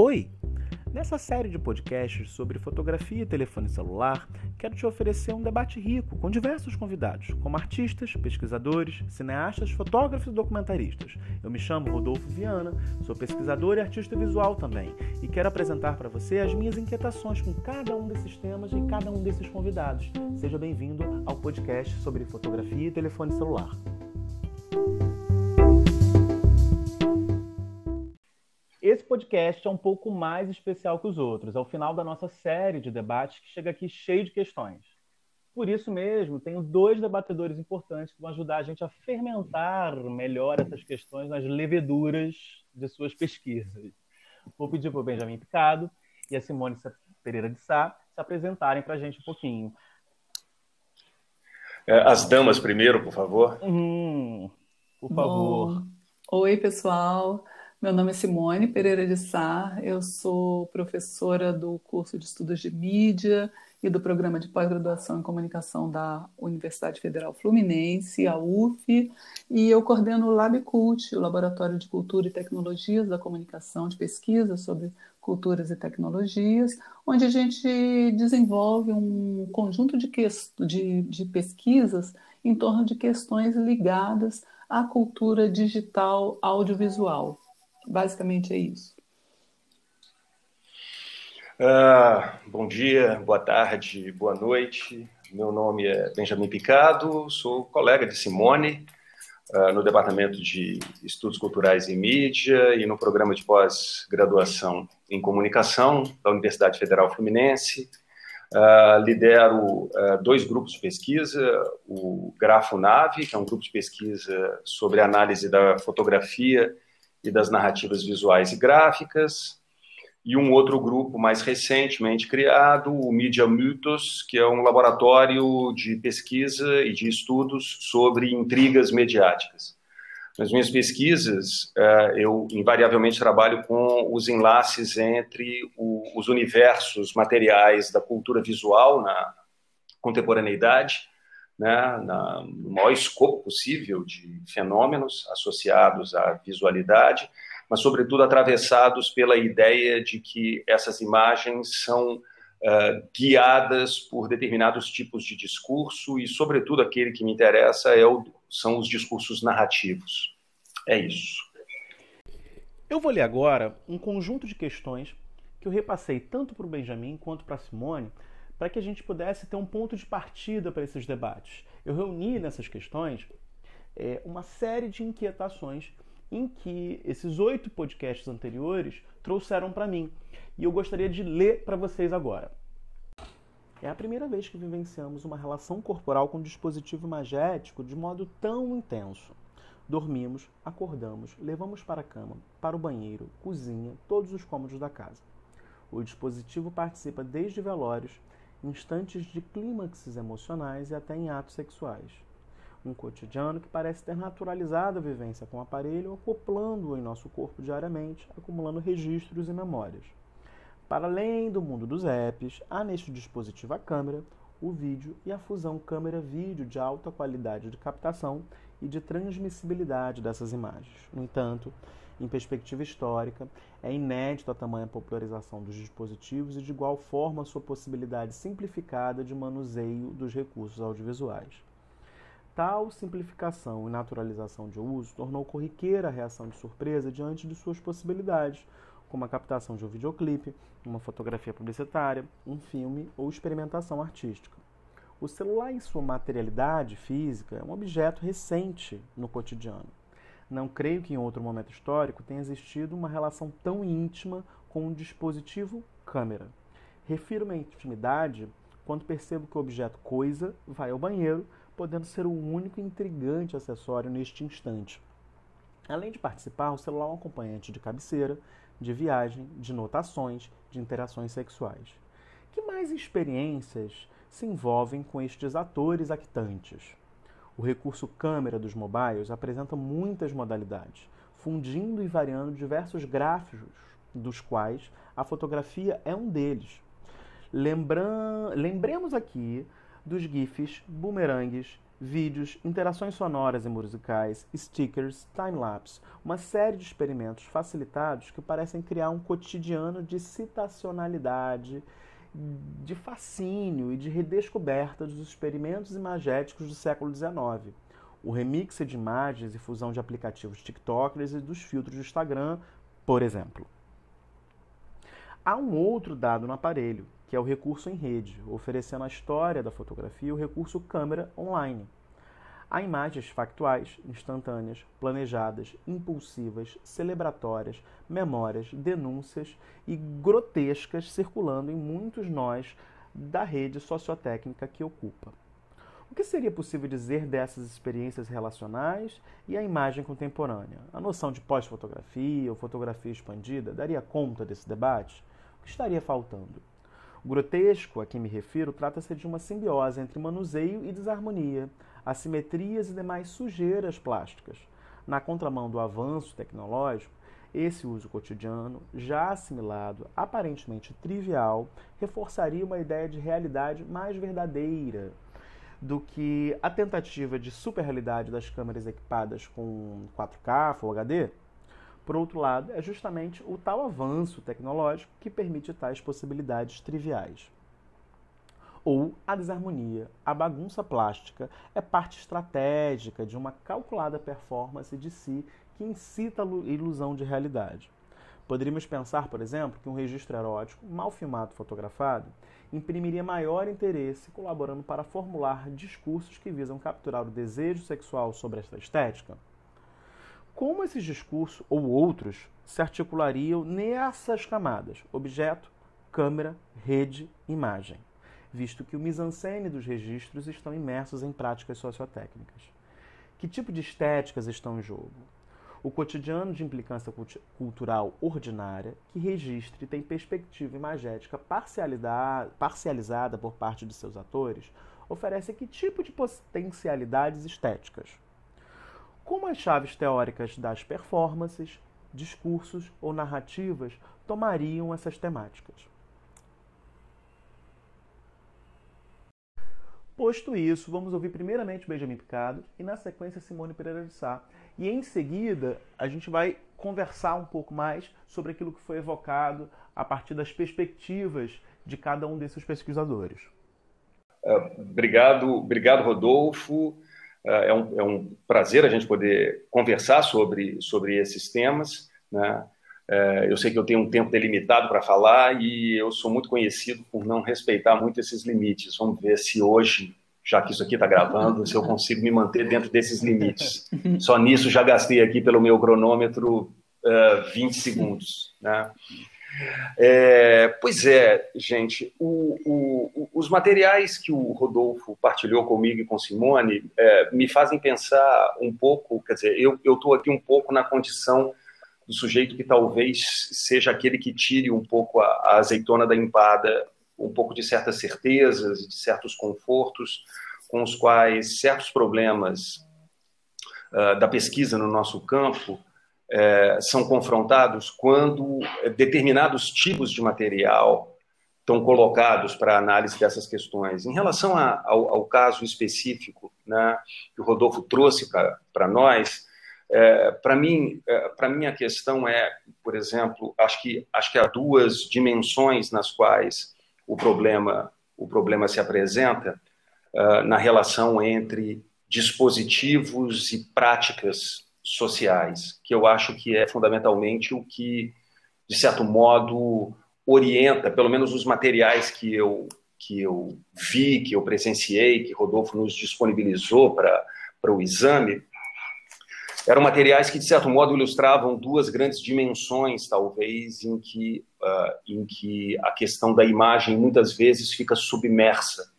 Oi! Nessa série de podcasts sobre fotografia e telefone celular, quero te oferecer um debate rico com diversos convidados, como artistas, pesquisadores, cineastas, fotógrafos e documentaristas. Eu me chamo Rodolfo Viana, sou pesquisador e artista visual também, e quero apresentar para você as minhas inquietações com cada um desses temas e cada um desses convidados. Seja bem-vindo ao podcast sobre fotografia e telefone celular. Podcast é um pouco mais especial que os outros. É o final da nossa série de debates que chega aqui cheio de questões. Por isso mesmo, tenho dois debatedores importantes que vão ajudar a gente a fermentar melhor essas questões nas leveduras de suas pesquisas. Vou pedir para o Benjamin Picado e a Simone Pereira de Sá se apresentarem para a gente um pouquinho. É, as damas primeiro, por favor. Hum, por favor. Bom. Oi, pessoal. Meu nome é Simone Pereira de Sá, eu sou professora do curso de Estudos de Mídia e do programa de pós-graduação em comunicação da Universidade Federal Fluminense, a UF, e eu coordeno o LabCult, o Laboratório de Cultura e Tecnologias da Comunicação de Pesquisa sobre Culturas e Tecnologias, onde a gente desenvolve um conjunto de, de, de pesquisas em torno de questões ligadas à cultura digital audiovisual. Basicamente é isso. Ah, bom dia, boa tarde, boa noite. Meu nome é Benjamin Picado, sou colega de Simone uh, no Departamento de Estudos Culturais e Mídia e no programa de pós-graduação em Comunicação da Universidade Federal Fluminense. Uh, lidero uh, dois grupos de pesquisa, o Grafo Nave, que é um grupo de pesquisa sobre análise da fotografia e das narrativas visuais e gráficas, e um outro grupo mais recentemente criado, o Media Mythos, que é um laboratório de pesquisa e de estudos sobre intrigas mediáticas. Nas minhas pesquisas, eh, eu invariavelmente trabalho com os enlaces entre os universos materiais da cultura visual na contemporaneidade né, na, no maior escopo possível de fenômenos associados à visualidade, mas, sobretudo, atravessados pela ideia de que essas imagens são uh, guiadas por determinados tipos de discurso e, sobretudo, aquele que me interessa é o, são os discursos narrativos. É isso. Eu vou ler agora um conjunto de questões que eu repassei tanto para o Benjamin quanto para a Simone para que a gente pudesse ter um ponto de partida para esses debates. Eu reuni nessas questões é, uma série de inquietações em que esses oito podcasts anteriores trouxeram para mim. E eu gostaria de ler para vocês agora. É a primeira vez que vivenciamos uma relação corporal com um dispositivo imagético de modo tão intenso. Dormimos, acordamos, levamos para a cama, para o banheiro, cozinha, todos os cômodos da casa. O dispositivo participa desde velórios, instantes de clímaxes emocionais e até em atos sexuais. Um cotidiano que parece ter naturalizado a vivência com o aparelho, acoplando-o em nosso corpo diariamente, acumulando registros e memórias. Para além do mundo dos apps, há neste dispositivo a câmera, o vídeo e a fusão câmera-vídeo de alta qualidade de captação e de transmissibilidade dessas imagens. No entanto, em perspectiva histórica, é inédito a tamanha popularização dos dispositivos e, de igual forma, a sua possibilidade simplificada de manuseio dos recursos audiovisuais. Tal simplificação e naturalização de uso tornou corriqueira a reação de surpresa diante de suas possibilidades, como a captação de um videoclipe, uma fotografia publicitária, um filme ou experimentação artística. O celular, em sua materialidade física, é um objeto recente no cotidiano. Não creio que em outro momento histórico tenha existido uma relação tão íntima com um dispositivo câmera. Refiro-me à intimidade quando percebo que o objeto coisa vai ao banheiro, podendo ser o único intrigante acessório neste instante. Além de participar, o celular é um acompanhante de cabeceira, de viagem, de notações, de interações sexuais. Que mais experiências se envolvem com estes atores actantes? O recurso câmera dos mobiles apresenta muitas modalidades, fundindo e variando diversos gráficos, dos quais a fotografia é um deles. Lembram... Lembremos aqui dos GIFs, boomerangues, vídeos, interações sonoras e musicais, stickers, time-lapse, uma série de experimentos facilitados que parecem criar um cotidiano de citacionalidade, de fascínio e de redescoberta dos experimentos imagéticos do século XIX. O remix de imagens e fusão de aplicativos TikTokers e dos filtros do Instagram, por exemplo. Há um outro dado no aparelho, que é o recurso em rede, oferecendo à história da fotografia o recurso câmera online. Há imagens factuais, instantâneas, planejadas, impulsivas, celebratórias, memórias, denúncias e grotescas circulando em muitos nós da rede sociotécnica que ocupa. O que seria possível dizer dessas experiências relacionais e a imagem contemporânea? A noção de pós-fotografia ou fotografia expandida daria conta desse debate? O que estaria faltando? O grotesco a que me refiro trata-se de uma simbiose entre manuseio e desarmonia, assimetrias e demais sujeiras plásticas. Na contramão do avanço tecnológico, esse uso cotidiano, já assimilado, aparentemente trivial, reforçaria uma ideia de realidade mais verdadeira do que a tentativa de superrealidade das câmeras equipadas com 4K, Full HD. Por outro lado, é justamente o tal avanço tecnológico que permite tais possibilidades triviais. Ou a desarmonia, a bagunça plástica, é parte estratégica de uma calculada performance de si que incita a ilusão de realidade. Poderíamos pensar, por exemplo, que um registro erótico, mal filmado fotografado, imprimiria maior interesse, colaborando para formular discursos que visam capturar o desejo sexual sobre esta estética. Como esses discursos, ou outros, se articulariam nessas camadas: objeto, câmera, rede, imagem, visto que o mise-en-scène dos registros estão imersos em práticas sociotécnicas. Que tipo de estéticas estão em jogo? O cotidiano de implicância cultural ordinária, que registra e tem perspectiva imagética parcializada por parte de seus atores, oferece que tipo de potencialidades estéticas? como as chaves teóricas das performances, discursos ou narrativas tomariam essas temáticas. Posto isso, vamos ouvir primeiramente Benjamin Picado e na sequência Simone Pereira de Sá. E em seguida, a gente vai conversar um pouco mais sobre aquilo que foi evocado a partir das perspectivas de cada um desses pesquisadores. Uh, obrigado, obrigado Rodolfo. É um, é um prazer a gente poder conversar sobre, sobre esses temas. Né? É, eu sei que eu tenho um tempo delimitado para falar e eu sou muito conhecido por não respeitar muito esses limites. Vamos ver se hoje, já que isso aqui está gravando, se eu consigo me manter dentro desses limites. Só nisso já gastei aqui pelo meu cronômetro uh, 20 segundos. Né? É, pois é, gente, o, o, os materiais que o Rodolfo partilhou comigo e com Simone é, me fazem pensar um pouco, quer dizer, eu estou aqui um pouco na condição do sujeito que talvez seja aquele que tire um pouco a, a azeitona da empada, um pouco de certas certezas, de certos confortos com os quais certos problemas uh, da pesquisa no nosso campo é, são confrontados quando determinados tipos de material estão colocados para análise dessas questões. Em relação a, ao, ao, caso específico né, que o Rodolfo trouxe para nós, é, para mim, é, para mim a questão é, por exemplo, acho que acho que há duas dimensões nas quais o problema o problema se apresenta uh, na relação entre dispositivos e práticas sociais, que eu acho que é fundamentalmente o que, de certo modo, orienta, pelo menos os materiais que eu, que eu vi, que eu presenciei, que Rodolfo nos disponibilizou para o exame, eram materiais que, de certo modo, ilustravam duas grandes dimensões, talvez, em que, uh, em que a questão da imagem muitas vezes fica submersa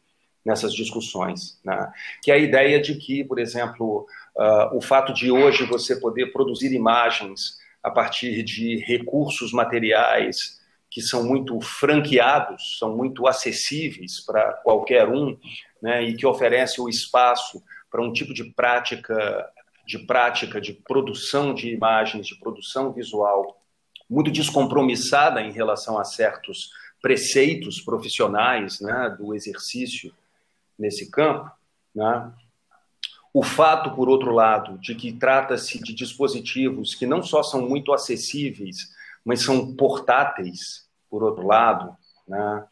nessas discussões. Né? Que é a ideia de que, por exemplo, Uh, o fato de hoje você poder produzir imagens a partir de recursos materiais que são muito franqueados, são muito acessíveis para qualquer um, né, e que oferece o espaço para um tipo de prática, de prática de produção de imagens, de produção visual muito descompromissada em relação a certos preceitos profissionais, né, do exercício nesse campo, né? o fato, por outro lado, de que trata-se de dispositivos que não só são muito acessíveis, mas são portáteis, por outro lado, né?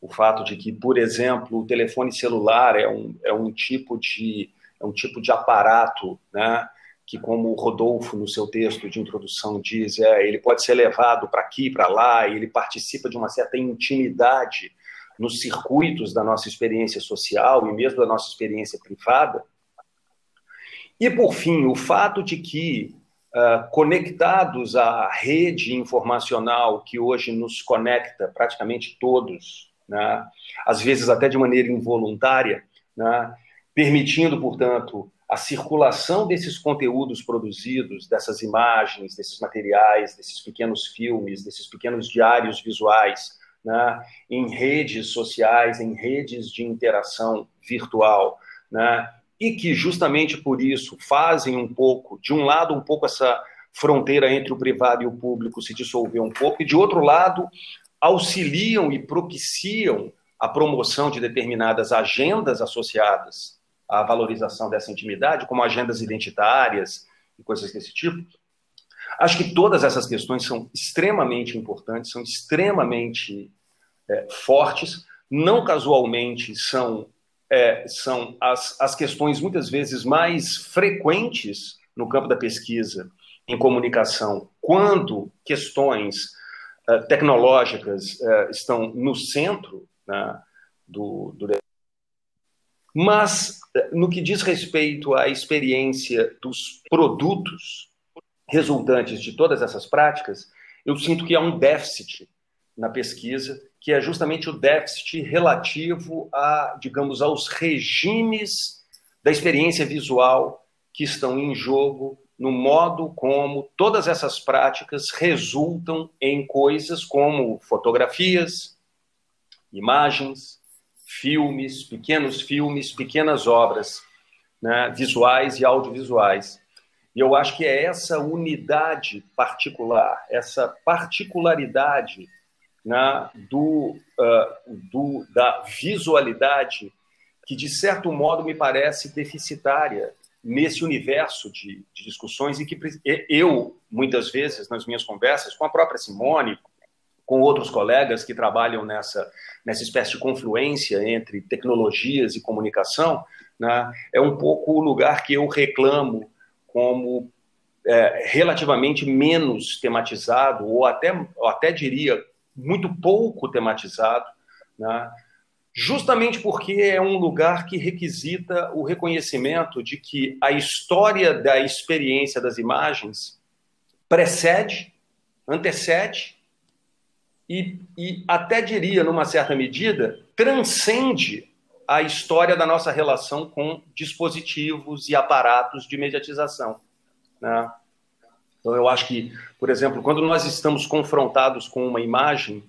o fato de que, por exemplo, o telefone celular é um, é um, tipo, de, é um tipo de aparato né? que, como o Rodolfo, no seu texto de introdução, diz, é, ele pode ser levado para aqui, para lá, e ele participa de uma certa intimidade nos circuitos da nossa experiência social e mesmo da nossa experiência privada. E, por fim, o fato de que, uh, conectados à rede informacional que hoje nos conecta praticamente todos, né, às vezes até de maneira involuntária, né, permitindo, portanto, a circulação desses conteúdos produzidos, dessas imagens, desses materiais, desses pequenos filmes, desses pequenos diários visuais, né, em redes sociais, em redes de interação virtual, né, e que justamente por isso fazem um pouco, de um lado, um pouco essa fronteira entre o privado e o público se dissolver um pouco, e de outro lado, auxiliam e propiciam a promoção de determinadas agendas associadas à valorização dessa intimidade, como agendas identitárias e coisas desse tipo. Acho que todas essas questões são extremamente importantes, são extremamente é, fortes, não casualmente são é, são as, as questões muitas vezes mais frequentes no campo da pesquisa em comunicação, quando questões uh, tecnológicas uh, estão no centro né, do, do. Mas, no que diz respeito à experiência dos produtos resultantes de todas essas práticas, eu sinto que há um déficit na pesquisa que é justamente o déficit relativo a, digamos, aos regimes da experiência visual que estão em jogo no modo como todas essas práticas resultam em coisas como fotografias, imagens, filmes, pequenos filmes, pequenas obras né, visuais e audiovisuais. E eu acho que é essa unidade particular, essa particularidade né, do, uh, do, da visualidade que, de certo modo, me parece deficitária nesse universo de, de, discussões e que eu, muitas vezes, nas minhas conversas com a própria Simone, com outros colegas que trabalham nessa, nessa espécie de confluência entre tecnologias e comunicação, né, é um pouco o lugar que eu reclamo como é, relativamente menos tematizado, ou até, até diria muito pouco tematizado, né? justamente porque é um lugar que requisita o reconhecimento de que a história da experiência das imagens precede, antecede e, e até diria, numa certa medida, transcende a história da nossa relação com dispositivos e aparatos de mediatização. Né? Então, eu acho que, por exemplo, quando nós estamos confrontados com uma imagem,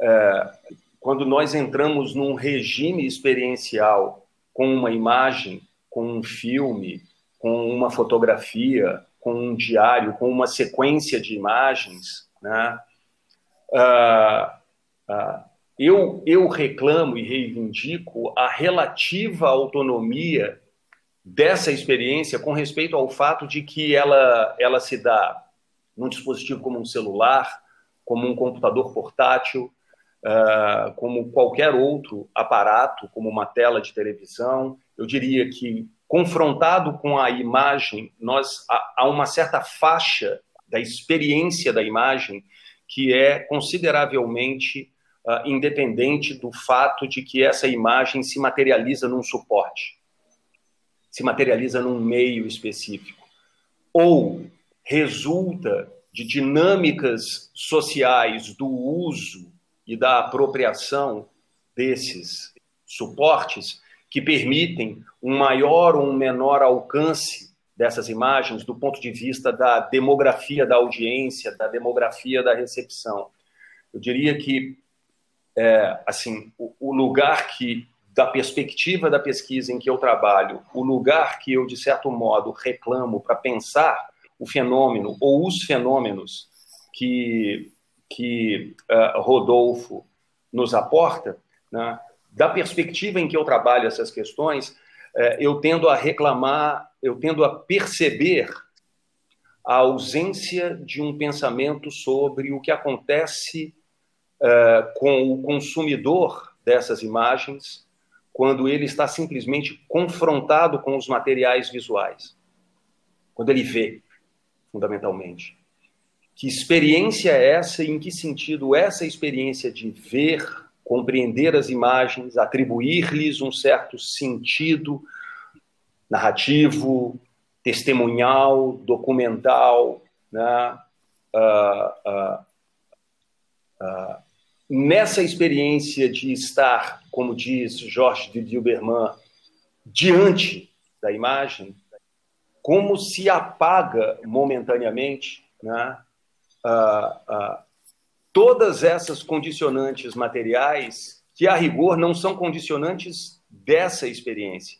é, quando nós entramos num regime experiencial com uma imagem, com um filme, com uma fotografia, com um diário, com uma sequência de imagens, né? Uh, uh, eu, eu reclamo e reivindico a relativa autonomia dessa experiência com respeito ao fato de que ela, ela se dá num dispositivo como um celular, como um computador portátil, uh, como qualquer outro aparato, como uma tela de televisão. Eu diria que, confrontado com a imagem, nós há uma certa faixa da experiência da imagem que é consideravelmente uh, independente do fato de que essa imagem se materializa num suporte se materializa num meio específico, ou resulta de dinâmicas sociais do uso e da apropriação desses suportes que permitem um maior ou um menor alcance dessas imagens do ponto de vista da demografia da audiência, da demografia da recepção. Eu diria que é, assim o, o lugar que da perspectiva da pesquisa em que eu trabalho, o lugar que eu, de certo modo, reclamo para pensar o fenômeno ou os fenômenos que, que uh, Rodolfo nos aporta, né, da perspectiva em que eu trabalho essas questões, eu tendo a reclamar, eu tendo a perceber a ausência de um pensamento sobre o que acontece uh, com o consumidor dessas imagens quando ele está simplesmente confrontado com os materiais visuais. Quando ele vê, fundamentalmente. Que experiência é essa e em que sentido essa experiência de ver, compreender as imagens, atribuir-lhes um certo sentido narrativo, testemunhal, documental, né? Uh, uh, uh, nessa experiência de estar, como diz Jorge de Dilberman, diante da imagem, como se apaga momentaneamente né? Todas essas condicionantes materiais que, a rigor, não são condicionantes dessa experiência.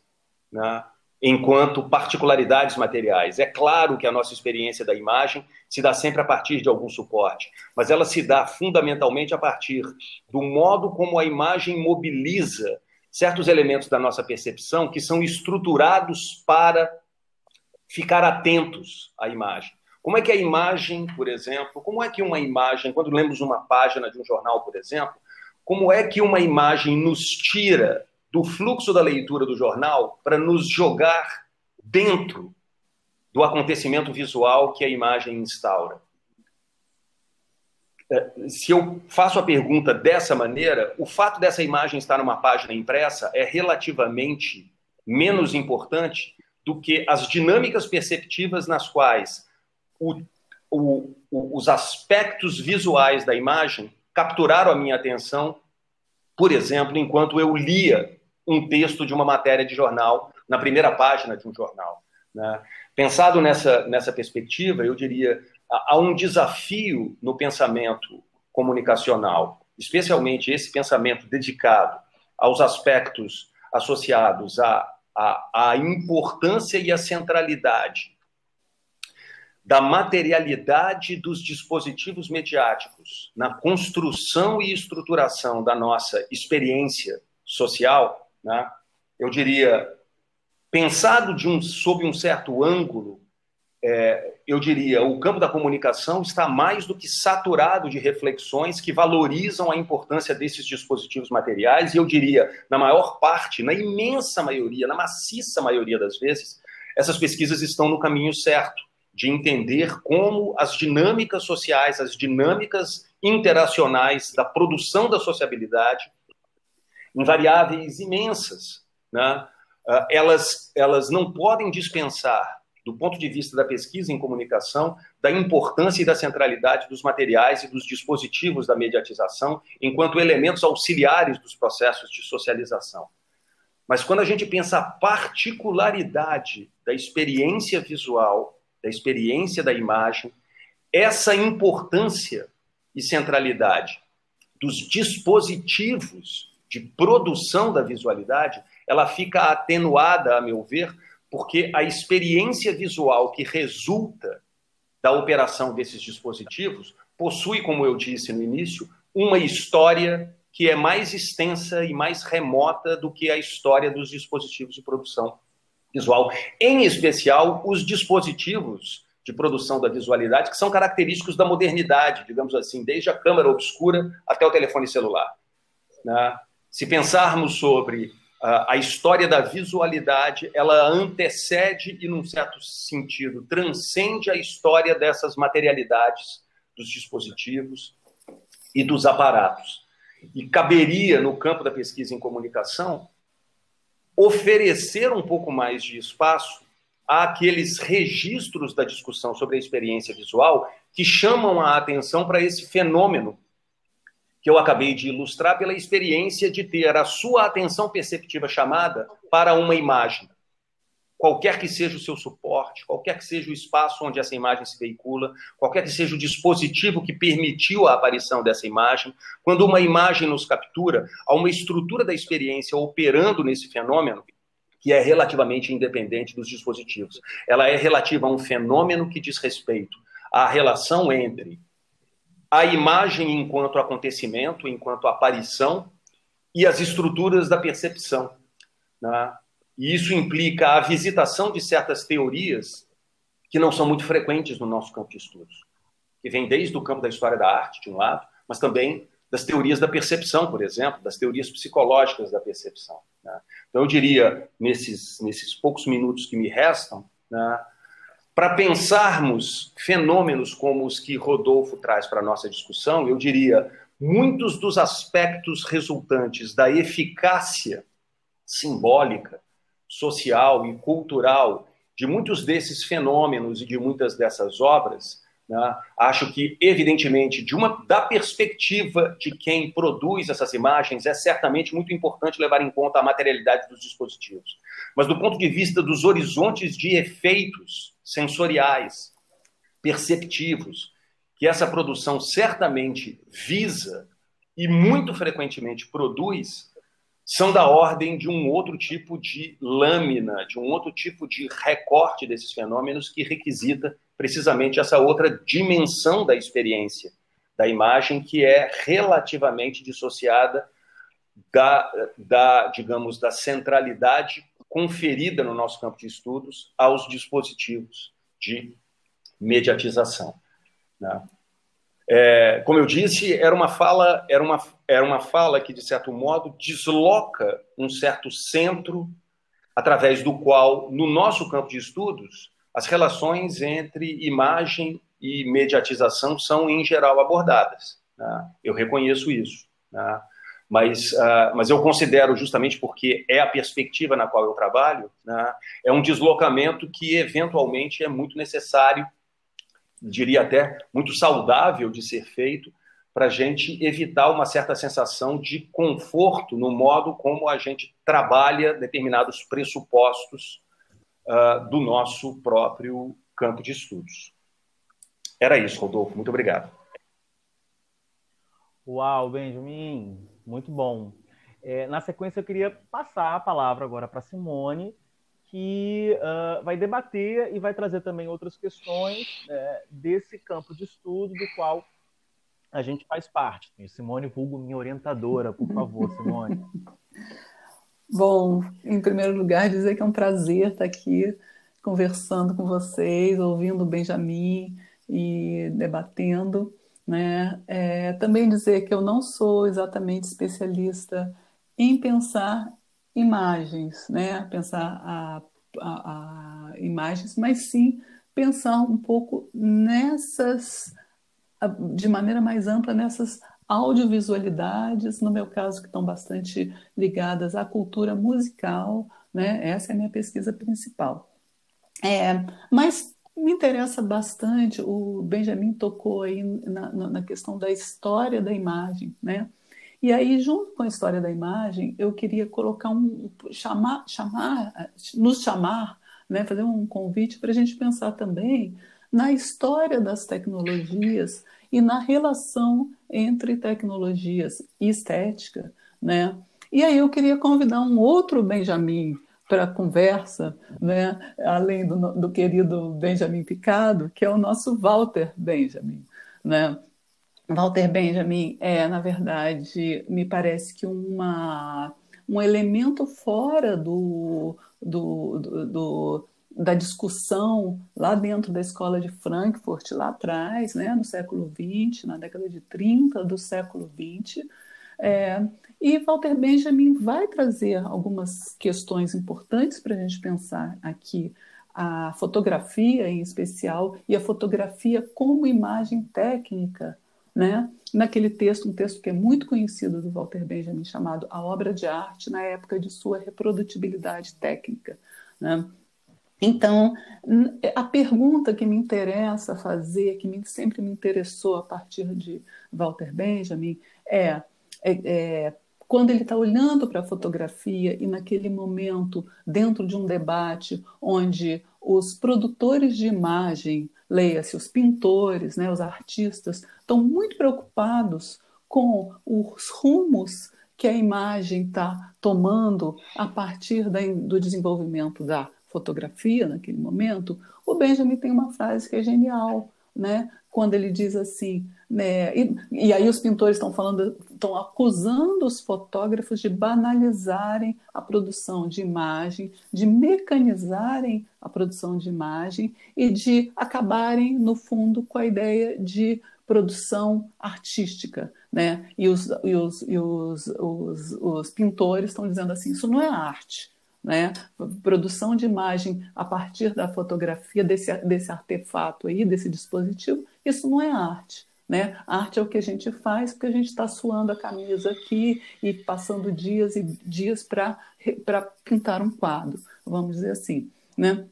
Né? enquanto particularidades materiais. É claro que a nossa experiência da imagem se dá sempre a partir de algum suporte, mas ela se dá fundamentalmente a partir do modo como a imagem mobiliza certos elementos da nossa percepção que são estruturados para ficar atentos à imagem. Como é que a imagem, por exemplo, como é que uma imagem, quando lemos uma página de um jornal, por exemplo, como é que uma imagem nos tira do fluxo da leitura do jornal para nos jogar dentro do acontecimento visual que a imagem instaura. É, se eu faço a pergunta dessa maneira, o fato dessa imagem estar numa página impressa é relativamente menos importante do que as dinâmicas perceptivas nas quais o, o, os aspectos visuais da imagem capturaram a minha atenção, por exemplo, enquanto eu lia um texto de uma matéria de jornal na primeira página de um jornal. Né? Pensado nessa, nessa perspectiva, eu diria há um desafio no pensamento comunicacional, especialmente esse pensamento dedicado aos aspectos associados à, à, à importância e à centralidade da materialidade dos dispositivos mediáticos na construção e estruturação da nossa experiência social, né? eu diria, pensado de um, sob um certo ângulo, é, eu diria, o campo da comunicação está mais do que saturado de reflexões que valorizam a importância desses dispositivos materiais, e eu diria, na maior parte, na imensa maioria, na maciça maioria das vezes, essas pesquisas estão no caminho certo de entender como as dinâmicas sociais, as dinâmicas interacionais da produção da sociabilidade em variáveis imensas. Né? Ah, elas, elas não podem dispensar, do ponto de vista da pesquisa em comunicação, da importância e da centralidade dos materiais e dos dispositivos da mediatização enquanto elementos auxiliares dos processos de socialização. Mas quando a gente pensa a particularidade da experiência visual, da experiência da imagem, essa importância e centralidade dos dispositivos de produção da visualidade, ela fica atenuada, a meu ver, porque a experiência visual que resulta da operação desses dispositivos possui, como eu disse no início, uma história que é mais extensa e mais remota do que a história dos dispositivos de produção visual, em especial os dispositivos de produção da visualidade que são característicos da modernidade, digamos assim, desde a câmera obscura até o telefone celular. Né? Se pensarmos sobre a história da visualidade, ela antecede e, num certo sentido, transcende a história dessas materialidades dos dispositivos e dos aparatos. E caberia, no campo da pesquisa em comunicação, oferecer um pouco mais de espaço àqueles registros da discussão sobre a experiência visual que chamam a atenção para esse fenômeno que eu acabei de ilustrar pela experiência de ter a sua atenção perceptiva chamada para uma imagem. Qualquer que seja o seu suporte, qualquer que seja o espaço onde essa imagem se veicula, qualquer que seja o dispositivo que permitiu a aparição dessa imagem, quando uma imagem nos captura, há uma estrutura da experiência operando nesse fenômeno que é relativamente independente dos dispositivos. Ela é relativa a um fenômeno que diz respeito à relação entre a imagem enquanto acontecimento, enquanto aparição, e as estruturas da percepção. Né? E isso implica a visitação de certas teorias que não são muito frequentes no nosso campo de estudos, que vem desde o campo da história da arte, de um lado, mas também das teorias da percepção, por exemplo, das teorias psicológicas da percepção. Né? Então, eu diria, nesses, nesses poucos minutos que me restam, né, para pensarmos fenômenos como os que Rodolfo traz para a nossa discussão, eu diria, muitos dos aspectos resultantes da eficácia simbólica, social e cultural de muitos desses fenômenos e de muitas dessas obras né? Acho que, evidentemente, de uma, da perspectiva de quem produz essas imagens, é certamente muito importante levar em conta a materialidade dos dispositivos. Mas, do ponto de vista dos horizontes de efeitos sensoriais, perceptivos, que essa produção certamente visa e muito frequentemente produz, são da ordem de um outro tipo de lâmina, de um outro tipo de recorte desses fenômenos que requisita precisamente essa outra dimensão da experiência da imagem que é relativamente dissociada da, da digamos, da centralidade conferida no nosso campo de estudos aos dispositivos de mediatização. Né? É, como eu disse, era uma fala, era uma, era uma fala que de certo modo desloca um certo centro através do qual, no nosso campo de estudos, as relações entre imagem e mediatização são, em geral, abordadas. Né? Eu reconheço isso. Né? Mas, uh, mas eu considero, justamente porque é a perspectiva na qual eu trabalho, né? é um deslocamento que, eventualmente, é muito necessário, diria até muito saudável de ser feito, para a gente evitar uma certa sensação de conforto no modo como a gente trabalha determinados pressupostos uh, do nosso próprio campo de estudos. Era isso, Rodolfo. Muito obrigado. Uau, Benjamin, muito bom. É, na sequência, eu queria passar a palavra agora para Simone, que uh, vai debater e vai trazer também outras questões é, desse campo de estudo do qual a gente faz parte. Simone Vulgo, minha orientadora, por favor, Simone. Bom, em primeiro lugar, dizer que é um prazer estar aqui conversando com vocês, ouvindo o Benjamin e debatendo. Né? É, também dizer que eu não sou exatamente especialista em pensar imagens, né? pensar a, a, a imagens, mas sim pensar um pouco nessas, de maneira mais ampla, nessas audiovisualidades, no meu caso, que estão bastante ligadas à cultura musical, né? Essa é a minha pesquisa principal. É, mas me interessa bastante, o Benjamin tocou aí na, na questão da história da imagem, né? E aí, junto com a história da imagem, eu queria colocar um chamar, chamar, nos chamar, né, fazer um convite para a gente pensar também na história das tecnologias e na relação entre tecnologias e estética, né? E aí eu queria convidar um outro Benjamin para a conversa, né? além do, do, querido Benjamin Picado, que é o nosso Walter Benjamin. Né? Walter Benjamin é, na verdade, me parece que uma, um elemento fora do, do, do, do da discussão lá dentro da escola de Frankfurt, lá atrás, né, no século XX, na década de 30 do século XX. É, e Walter Benjamin vai trazer algumas questões importantes para a gente pensar aqui. A fotografia, em especial, e a fotografia como imagem técnica, né? naquele texto, um texto que é muito conhecido do Walter Benjamin, chamado A Obra de Arte na época de sua reprodutibilidade técnica. Né? Então, a pergunta que me interessa fazer, que sempre me interessou a partir de Walter Benjamin, é, é, é quando ele está olhando para a fotografia e naquele momento, dentro de um debate onde os produtores de imagem, leia-se os pintores, né, os artistas, estão muito preocupados com os rumos que a imagem está tomando a partir da, do desenvolvimento da fotografia naquele momento, o Benjamin tem uma frase que é genial, né? Quando ele diz assim, né, e, e aí os pintores estão falando, estão acusando os fotógrafos de banalizarem a produção de imagem, de mecanizarem a produção de imagem e de acabarem, no fundo, com a ideia de produção artística. Né? E, os, e, os, e os, os, os pintores estão dizendo assim: isso não é arte. Né? Produção de imagem a partir da fotografia desse, desse artefato aí, desse dispositivo, isso não é arte. Né? arte é o que a gente faz porque a gente está suando a camisa aqui e passando dias e dias para pintar um quadro, vamos dizer assim. Né?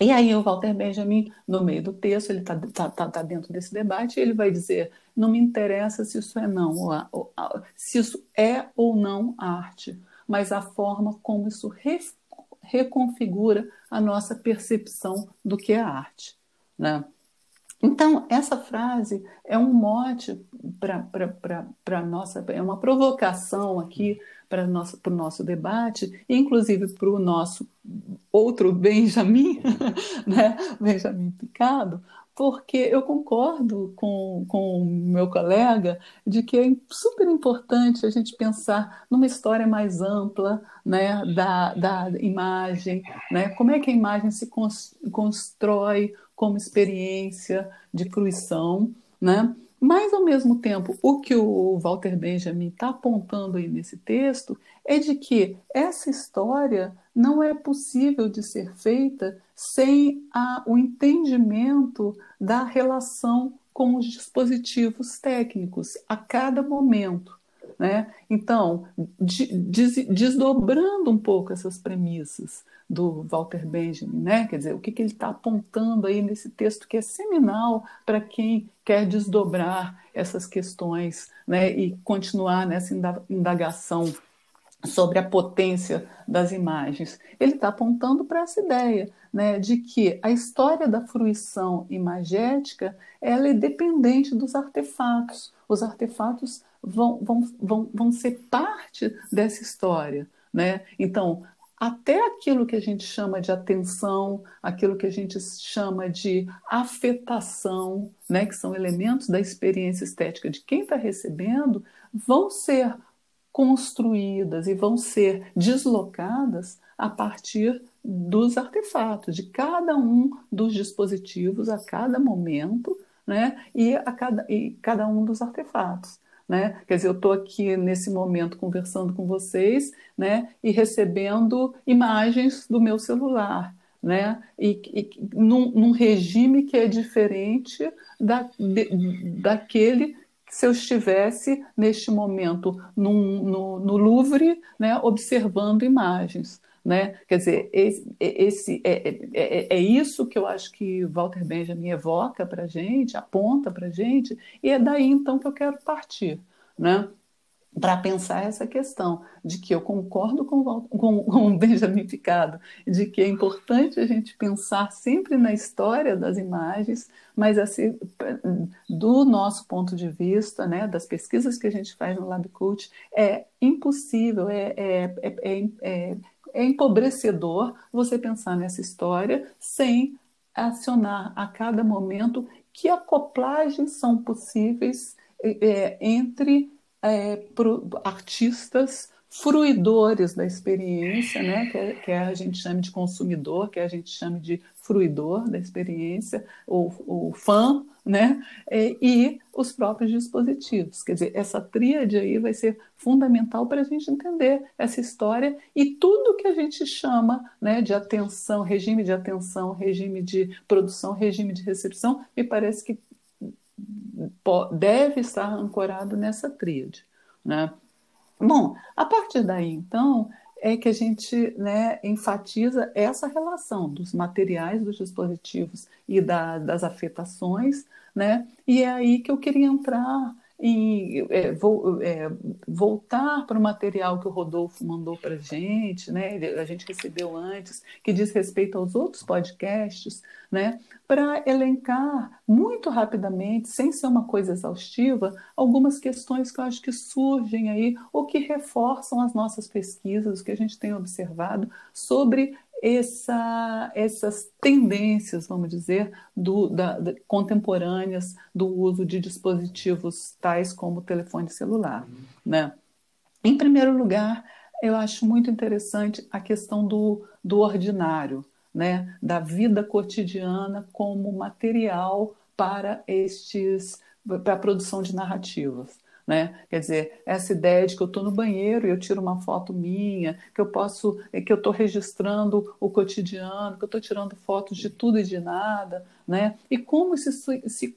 E aí o Walter Benjamin, no meio do texto, ele está tá, tá, tá dentro desse debate, ele vai dizer, não me interessa se isso é não, se isso é ou não arte, mas a forma como isso re, reconfigura a nossa percepção do que é arte. Né? Então, essa frase é um mote para a nossa, é uma provocação aqui para o nosso, nosso debate, inclusive para o nosso outro Benjamin, né? Benjamin Picado, porque eu concordo com, com o meu colega de que é super importante a gente pensar numa história mais ampla né, da, da imagem, né, como é que a imagem se constrói como experiência de fruição, né? Mas, ao mesmo tempo, o que o Walter Benjamin está apontando aí nesse texto é de que essa história não é possível de ser feita sem a, o entendimento da relação com os dispositivos técnicos a cada momento. Né? Então, des, desdobrando um pouco essas premissas do Walter Benjamin, né? quer dizer, o que, que ele está apontando aí nesse texto que é seminal para quem quer desdobrar essas questões né? e continuar nessa indagação sobre a potência das imagens. Ele está apontando para essa ideia né, de que a história da fruição imagética ela é dependente dos artefatos. Os artefatos vão, vão, vão, vão ser parte dessa história. Né? Então, até aquilo que a gente chama de atenção, aquilo que a gente chama de afetação, né, que são elementos da experiência estética de quem está recebendo, vão ser construídas e vão ser deslocadas a partir dos artefatos, de cada um dos dispositivos a cada momento, né? E a cada, e cada um dos artefatos. Né? Quer dizer, eu estou aqui nesse momento conversando com vocês, né? E recebendo imagens do meu celular, né? E, e num, num, regime que é diferente da, de, daquele se eu estivesse neste momento num, no, no Louvre, né, observando imagens. Né? Quer dizer, esse, esse é, é, é, é, isso que eu acho que Walter Benjamin evoca para a gente, aponta para a gente, e é daí então que eu quero partir. Né? Para pensar essa questão de que eu concordo com, com, com o Benjamin Picado, de que é importante a gente pensar sempre na história das imagens, mas assim, do nosso ponto de vista, né, das pesquisas que a gente faz no LabCult, é impossível, é, é, é, é, é empobrecedor você pensar nessa história sem acionar a cada momento que acoplagens são possíveis é, entre é, pro, artistas fruidores da experiência, né? que, é, que é a gente chama de consumidor, que a gente chama de fruidor da experiência, ou, o fã, né? É, e os próprios dispositivos. Quer dizer, essa tríade aí vai ser fundamental para a gente entender essa história e tudo que a gente chama né, de atenção, regime de atenção, regime de produção, regime de recepção, me parece que deve estar ancorado nessa tríade. Né? Bom, a partir daí, então, é que a gente né, enfatiza essa relação dos materiais dos dispositivos e da, das afetações, né? e é aí que eu queria entrar em é, vou, é, voltar para o material que o Rodolfo mandou para a gente, né? a gente recebeu antes, que diz respeito aos outros podcasts, né? para elencar muito rapidamente, sem ser uma coisa exaustiva, algumas questões que eu acho que surgem aí ou que reforçam as nossas pesquisas, o que a gente tem observado sobre essa, essas tendências, vamos dizer, do, da, da, contemporâneas do uso de dispositivos tais como o telefone celular. Uhum. Né? Em primeiro lugar, eu acho muito interessante a questão do, do ordinário, né? da vida cotidiana como material para estes para a produção de narrativas. Né? Quer dizer, essa ideia de que eu estou no banheiro e eu tiro uma foto minha, que eu posso, que eu estou registrando o cotidiano, que eu estou tirando fotos de tudo e de nada, né? E como se, se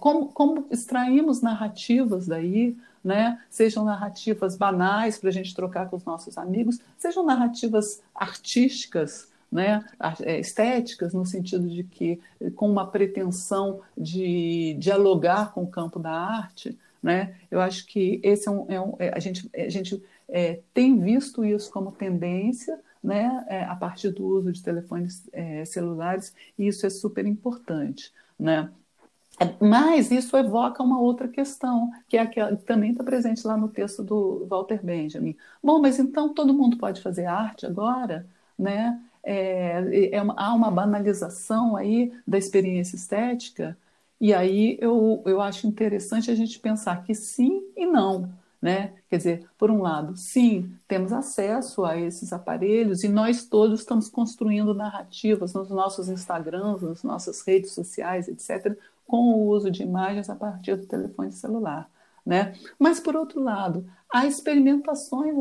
como, como extraímos narrativas daí, né? Sejam narrativas banais para a gente trocar com os nossos amigos, sejam narrativas artísticas, né, é, estéticas, no sentido de que, com uma pretensão de dialogar com o campo da arte, né, eu acho que esse é um, é um é, a gente, a gente é, tem visto isso como tendência, né, é, a partir do uso de telefones é, celulares, e isso é super importante, né. Mas isso evoca uma outra questão, que é aquela que também está presente lá no texto do Walter Benjamin. Bom, mas então todo mundo pode fazer arte agora, né? É, é uma, há uma banalização aí da experiência estética, e aí eu, eu acho interessante a gente pensar que sim e não. Né? Quer dizer, por um lado, sim, temos acesso a esses aparelhos e nós todos estamos construindo narrativas nos nossos Instagrams, nas nossas redes sociais, etc., com o uso de imagens a partir do telefone celular. Né? Mas, por outro lado, há experimentações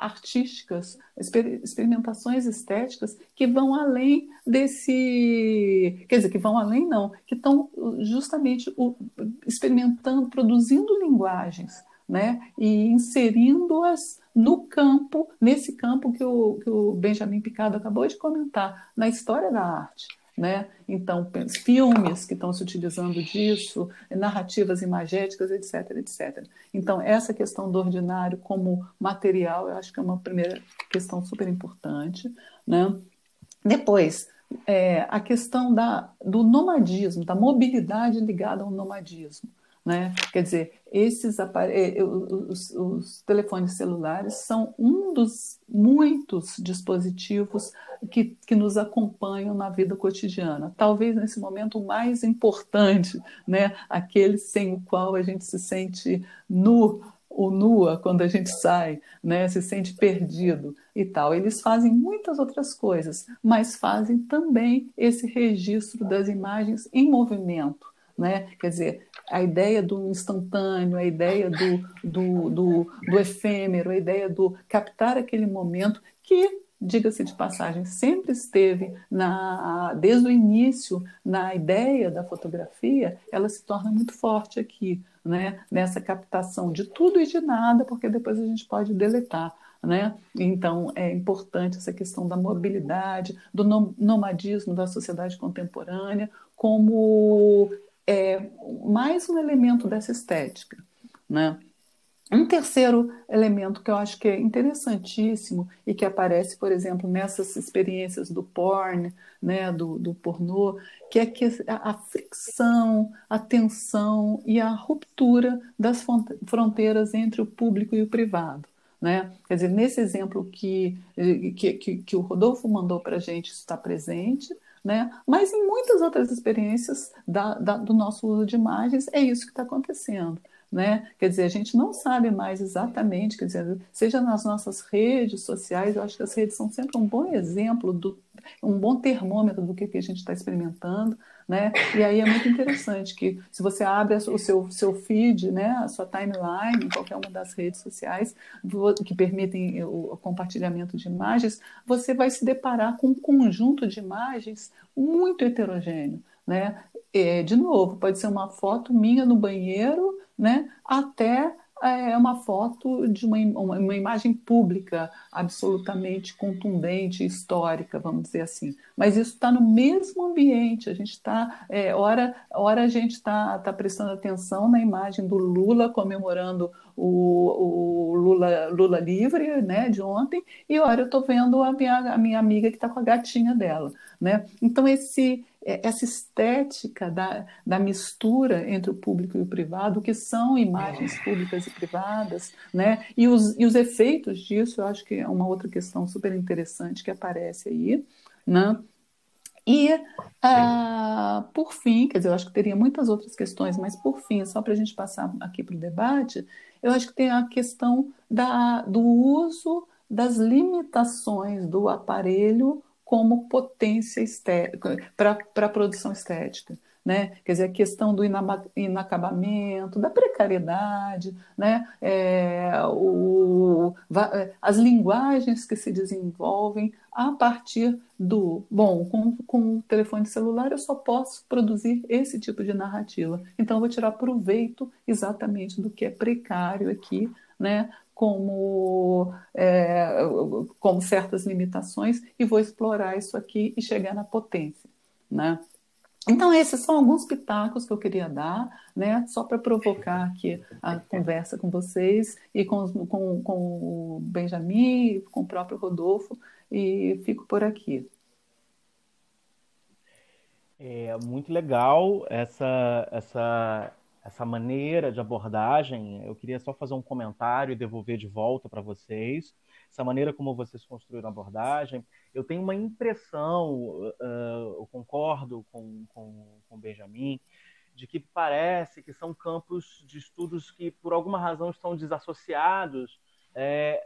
artísticas, experimentações estéticas que vão além desse. Quer dizer, que vão além, não, que estão justamente experimentando, produzindo linguagens. Né, e inserindo-as no campo, nesse campo que o, que o Benjamin Picado acabou de comentar, na história da arte. Né? Então, filmes que estão se utilizando disso, narrativas imagéticas, etc, etc. Então, essa questão do ordinário como material, eu acho que é uma primeira questão super importante. Né? Depois, é, a questão da, do nomadismo, da mobilidade ligada ao nomadismo. Né? Quer dizer, esses eh, os, os, telefones celulares são um dos muitos dispositivos que, que nos acompanham na vida cotidiana. Talvez nesse momento o mais importante, né? aquele sem o qual a gente se sente nu ou nua quando a gente sai, né? se sente perdido e tal. Eles fazem muitas outras coisas, mas fazem também esse registro das imagens em movimento. Né? Quer dizer, a ideia do instantâneo, a ideia do, do, do, do efêmero, a ideia do captar aquele momento que diga-se de passagem, sempre esteve na, desde o início na ideia da fotografia, ela se torna muito forte aqui, né? nessa captação de tudo e de nada, porque depois a gente pode deletar. Né? Então, é importante essa questão da mobilidade, do nomadismo da sociedade contemporânea, como é mais um elemento dessa estética. Né? Um terceiro elemento que eu acho que é interessantíssimo e que aparece, por exemplo, nessas experiências do porn, né, do, do pornô, que é que a, fricção, a tensão e a ruptura das fronteiras entre o público e o privado. Né? Quer dizer, nesse exemplo que, que, que, que o Rodolfo mandou para a gente, está presente, né? Mas em muitas outras experiências da, da, do nosso uso de imagens, é isso que está acontecendo. Né? Quer dizer, a gente não sabe mais exatamente, quer dizer, seja nas nossas redes sociais, eu acho que as redes são sempre um bom exemplo, do, um bom termômetro do que, que a gente está experimentando, né? E aí é muito interessante que se você abre o seu, seu feed, né, a sua timeline, qualquer uma das redes sociais que permitem o compartilhamento de imagens, você vai se deparar com um conjunto de imagens muito heterogêneo, né? É, de novo, pode ser uma foto minha no banheiro, né, até é uma foto de uma, uma, imagem pública absolutamente contundente, histórica, vamos dizer assim. Mas isso está no mesmo ambiente. A gente está, é, hora, hora a gente está tá prestando atenção na imagem do Lula comemorando o, o Lula, Lula livre, né, de ontem, e hora eu estou vendo a minha, a minha amiga que está com a gatinha dela, né? Então esse é, essa estética da, da mistura entre o público e o privado, o que são imagens públicas e privadas, né? E os, e os efeitos disso, eu acho que é uma outra questão super interessante que aparece aí, né? E, ah, por fim, quer dizer, eu acho que teria muitas outras questões, mas por fim, só para a gente passar aqui para o debate, eu acho que tem a questão da, do uso das limitações do aparelho como potência estética para a produção estética. Né? Quer dizer, a questão do inacabamento, da precariedade, né? É, o, as linguagens que se desenvolvem a partir do. Bom, com, com o telefone celular eu só posso produzir esse tipo de narrativa. Então, eu vou tirar proveito exatamente do que é precário aqui, né? como, é, como certas limitações e vou explorar isso aqui e chegar na potência. Né? Então, esses são alguns pitacos que eu queria dar, né, só para provocar aqui a conversa com vocês e com, com, com o Benjamin, com o próprio Rodolfo, e fico por aqui. É muito legal essa, essa, essa maneira de abordagem. Eu queria só fazer um comentário e devolver de volta para vocês. Essa maneira como vocês construíram a abordagem, eu tenho uma impressão, uh, eu concordo com, com, com Benjamin, de que parece que são campos de estudos que, por alguma razão, estão desassociados, é,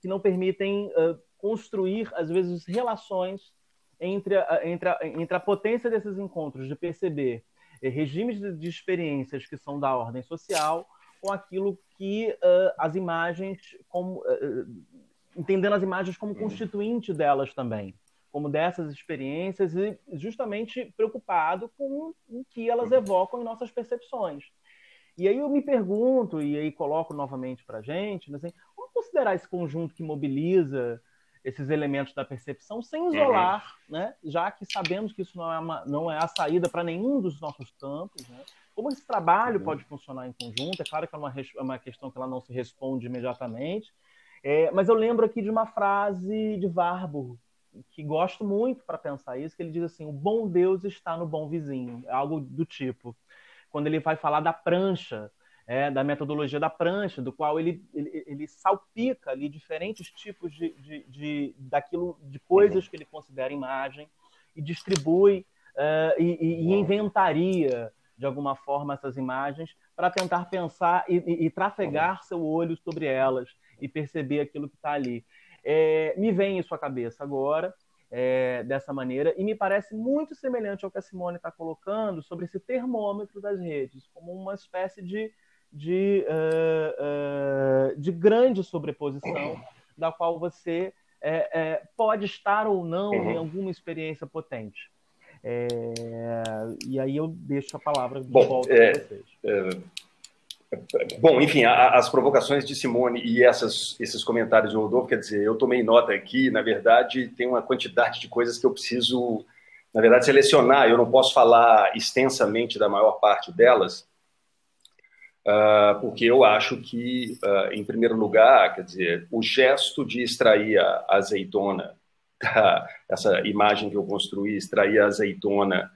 que não permitem construir, às vezes, relações entre a, entre, a, entre a potência desses encontros, de perceber regimes de, de, experiências que são da ordem social com aquilo que uh, as imagens, como, uh, entendendo as imagens como constituinte delas também, como dessas experiências e justamente preocupado com o que elas evocam em nossas percepções. E aí eu me pergunto, e aí coloco novamente para a gente, assim, como considerar esse conjunto que mobiliza esses elementos da percepção sem uhum. isolar, uhum. né? já que sabemos que isso não é, uma, não é a saída para nenhum dos nossos campos. Né? Como esse trabalho uhum. pode funcionar em conjunto? É claro que é uma, é uma questão que ela não se responde imediatamente, é, mas eu lembro aqui de uma frase de Warburg, que gosto muito para pensar isso, que ele diz assim, o bom Deus está no bom vizinho, algo do tipo. Quando ele vai falar da prancha, é, da metodologia da prancha, do qual ele, ele, ele salpica ali diferentes tipos de, de, de, daquilo, de coisas que ele considera imagem e distribui uh, e, e, inventaria de alguma forma essas imagens para tentar pensar e, e, e, trafegar seu olho sobre elas e perceber aquilo que está ali. É, me vem isso à cabeça agora, é, dessa maneira, e me parece muito semelhante ao que a Simone está colocando sobre esse termômetro das redes, como uma espécie de de, uh, uh, de grande sobreposição, da qual você é, é, pode estar ou não uhum. em alguma experiência potente. É, e aí eu deixo a palavra de bom, volta para vocês. Bom, enfim, a, as provocações de Simone e essas, esses comentários do Rodolfo, quer dizer, eu tomei nota aqui, na verdade, tem uma quantidade de coisas que eu preciso, na verdade, selecionar. Eu não posso falar extensamente da maior parte delas, porque eu acho que, uh, em primeiro lugar, quer dizer, o gesto de extrair a azeitona, da, essa imagem que eu construí, extrair a azeitona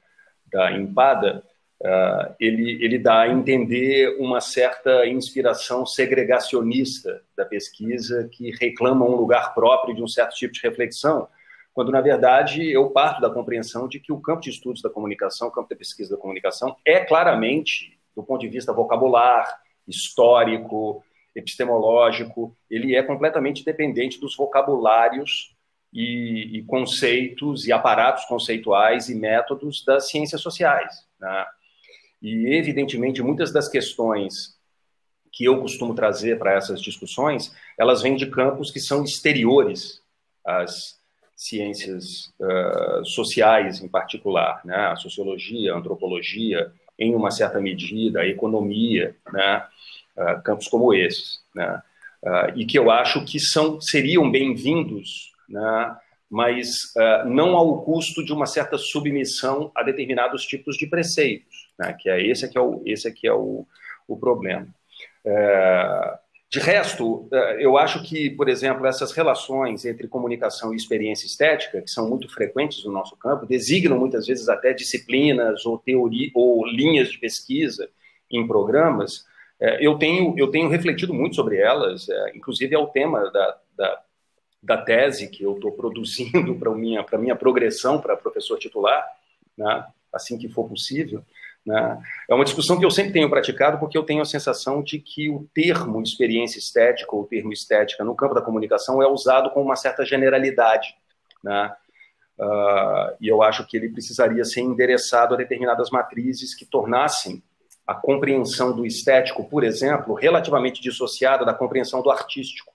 da empada, uh, ele, ele dá a entender uma certa inspiração segregacionista da pesquisa que reclama um lugar próprio de um certo tipo de reflexão, quando, na verdade, eu parto da compreensão de que o campo de estudos da comunicação, o campo da pesquisa da comunicação, é claramente do ponto de vista vocabular, histórico, epistemológico, ele é completamente dependente dos vocabulários e, e, conceitos e aparatos conceituais e métodos das ciências sociais. Né? E, evidentemente, muitas das questões que eu costumo trazer para essas discussões, elas vêm de campos que são exteriores às ciências uh, sociais, em particular, né? a sociologia, a antropologia, em uma certa medida, a economia, né? Uh, campos como esses, né? Uh, e que eu acho que são seriam bem-vindos, né? mas uh, não ao custo de uma certa submissão a determinados tipos de preceitos, né? que é esse aqui é o esse aqui é o, o problema. De resto, é, eu acho que, por exemplo, essas relações entre comunicação e experiência estética, que são muito frequentes no nosso campo, designam muitas vezes até disciplinas ou teoria ou linhas de pesquisa em programas. É, eu tenho eu tenho refletido muito sobre elas, inclusive é o tema da, da, da tese que eu estou produzindo para minha para minha progressão para professor titular, né, assim que for possível. Né? É uma discussão que eu sempre tenho praticado porque eu tenho a sensação de que o termo experiência estética ou termo estética no campo da comunicação é usado com uma certa generalidade. Né? Uh, e eu acho que ele precisaria ser endereçado a determinadas matrizes que tornassem a compreensão do estético, por exemplo, relativamente dissociada da compreensão do artístico,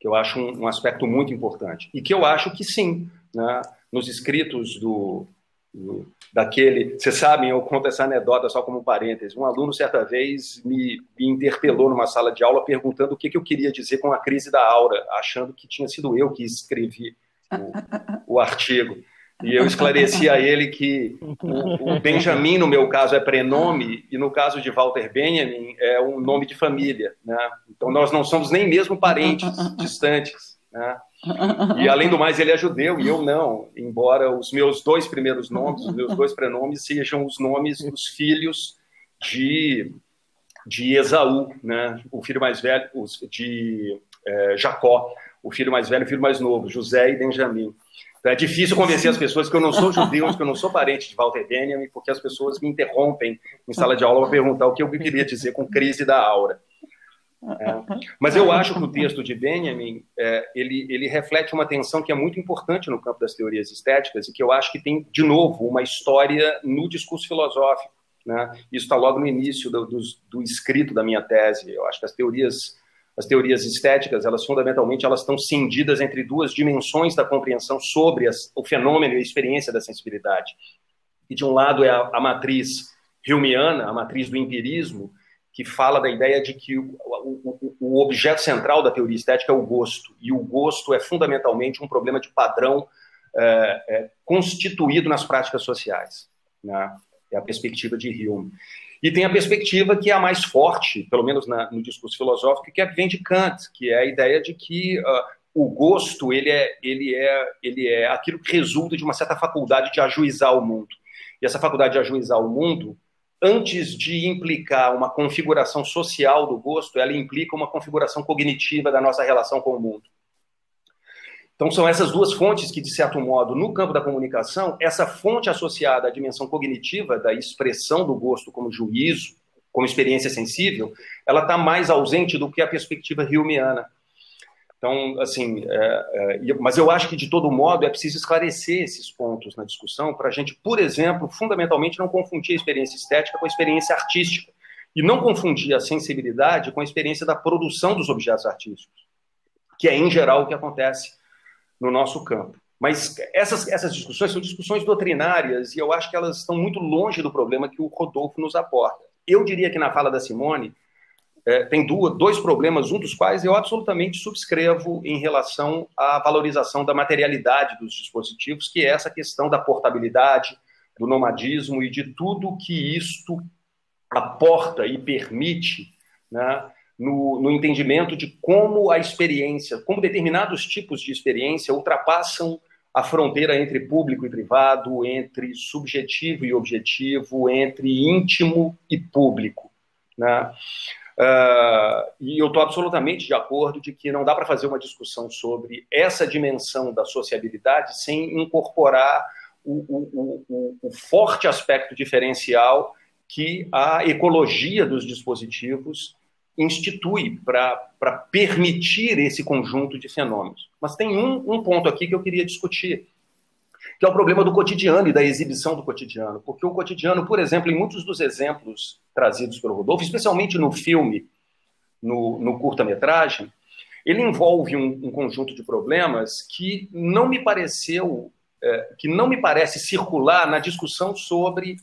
que eu acho um, um aspecto muito importante. E que eu acho que sim, né, nos escritos do, daquele. Vocês sabem, eu conto essa anedota só como um parêntese. Um aluno, certa vez, me, me interpelou numa sala de aula perguntando o que, que, eu queria dizer com a crise da aura, achando que tinha sido eu que escrevi o, o artigo. E eu esclareci a ele que o, o, Benjamin, no meu caso, é prenome, e no caso de Walter Benjamin, é um nome de família. Né? Então, nós não somos nem mesmo parentes distantes. Né? E além do mais, ele é judeu e eu não, embora os meus dois primeiros nomes, os meus dois prenomes sejam os nomes dos filhos de, de Esaú, né? o filho mais velho, de é, Jacó, o filho mais velho o filho mais novo, José e Benjamim. Então é difícil convencer as pessoas que eu não sou judeu, que eu não sou parente de Walter Benjamin, porque as pessoas me interrompem em sala de aula para perguntar o que eu queria dizer com crise da aura. É. Mas eu acho que o texto de Benjamin é, ele, ele reflete uma tensão que é muito importante no campo das teorias estéticas e que eu acho que tem, de novo, uma história no discurso filosófico. Né? Isso está logo no início do, do, do, escrito da minha tese. Eu acho que as teorias, as teorias estéticas, elas fundamentalmente elas estão cindidas entre duas dimensões da compreensão sobre as, o fenômeno e a experiência da sensibilidade. E de um lado é a, a matriz Humeana, a matriz do empirismo, que fala da ideia de que o, o, o, objeto central da teoria estética é o gosto, e o gosto é fundamentalmente um problema de padrão é, é, constituído nas práticas sociais. Né? É a perspectiva de Hume. E tem a perspectiva que é a mais forte, pelo menos na, no discurso filosófico, que é vem de Kant, que é a ideia de que uh, o gosto ele é, ele, é, ele é aquilo que resulta de uma certa faculdade de ajuizar o mundo. E essa faculdade de ajuizar o mundo antes de implicar uma configuração social do gosto, ela implica uma configuração cognitiva da nossa relação com o mundo. Então, são essas duas fontes que, de certo modo, no campo da comunicação, essa fonte associada à dimensão cognitiva da expressão do gosto como juízo, como experiência sensível, ela está mais ausente do que a perspectiva Humeana. Então, assim, é, é, mas eu acho que de todo modo é preciso esclarecer esses pontos na discussão para a gente, por exemplo, fundamentalmente não confundir a experiência estética com a experiência artística e não confundir a sensibilidade com a experiência da produção dos objetos artísticos, que é em geral o que acontece no nosso campo. Mas essas, essas discussões são discussões doutrinárias e eu acho que elas estão muito longe do problema que o Rodolfo nos aporta. Eu diria que na fala da Simone é, tem duas, dois problemas, um dos quais eu absolutamente subscrevo em relação à valorização da materialidade dos dispositivos, que é essa questão da portabilidade, do nomadismo e de tudo que isto aporta e permite né, no, no entendimento de como a experiência, como determinados tipos de experiência ultrapassam a fronteira entre público e privado, entre subjetivo e objetivo, entre íntimo e público. Né? Uh, e eu estou absolutamente de acordo de que não dá para fazer uma discussão sobre essa dimensão da sociabilidade sem incorporar o, o, o, o forte aspecto diferencial que a ecologia dos dispositivos institui para permitir esse conjunto de fenômenos. Mas tem um, um ponto aqui que eu queria discutir, que é o problema do cotidiano e da exibição do cotidiano. Porque o cotidiano, por exemplo, em muitos dos exemplos trazidos pelo Rodolfo, especialmente no filme, no, no curta-metragem, ele envolve um, um, conjunto de problemas que não me pareceu, é, que não me parece circular na discussão sobre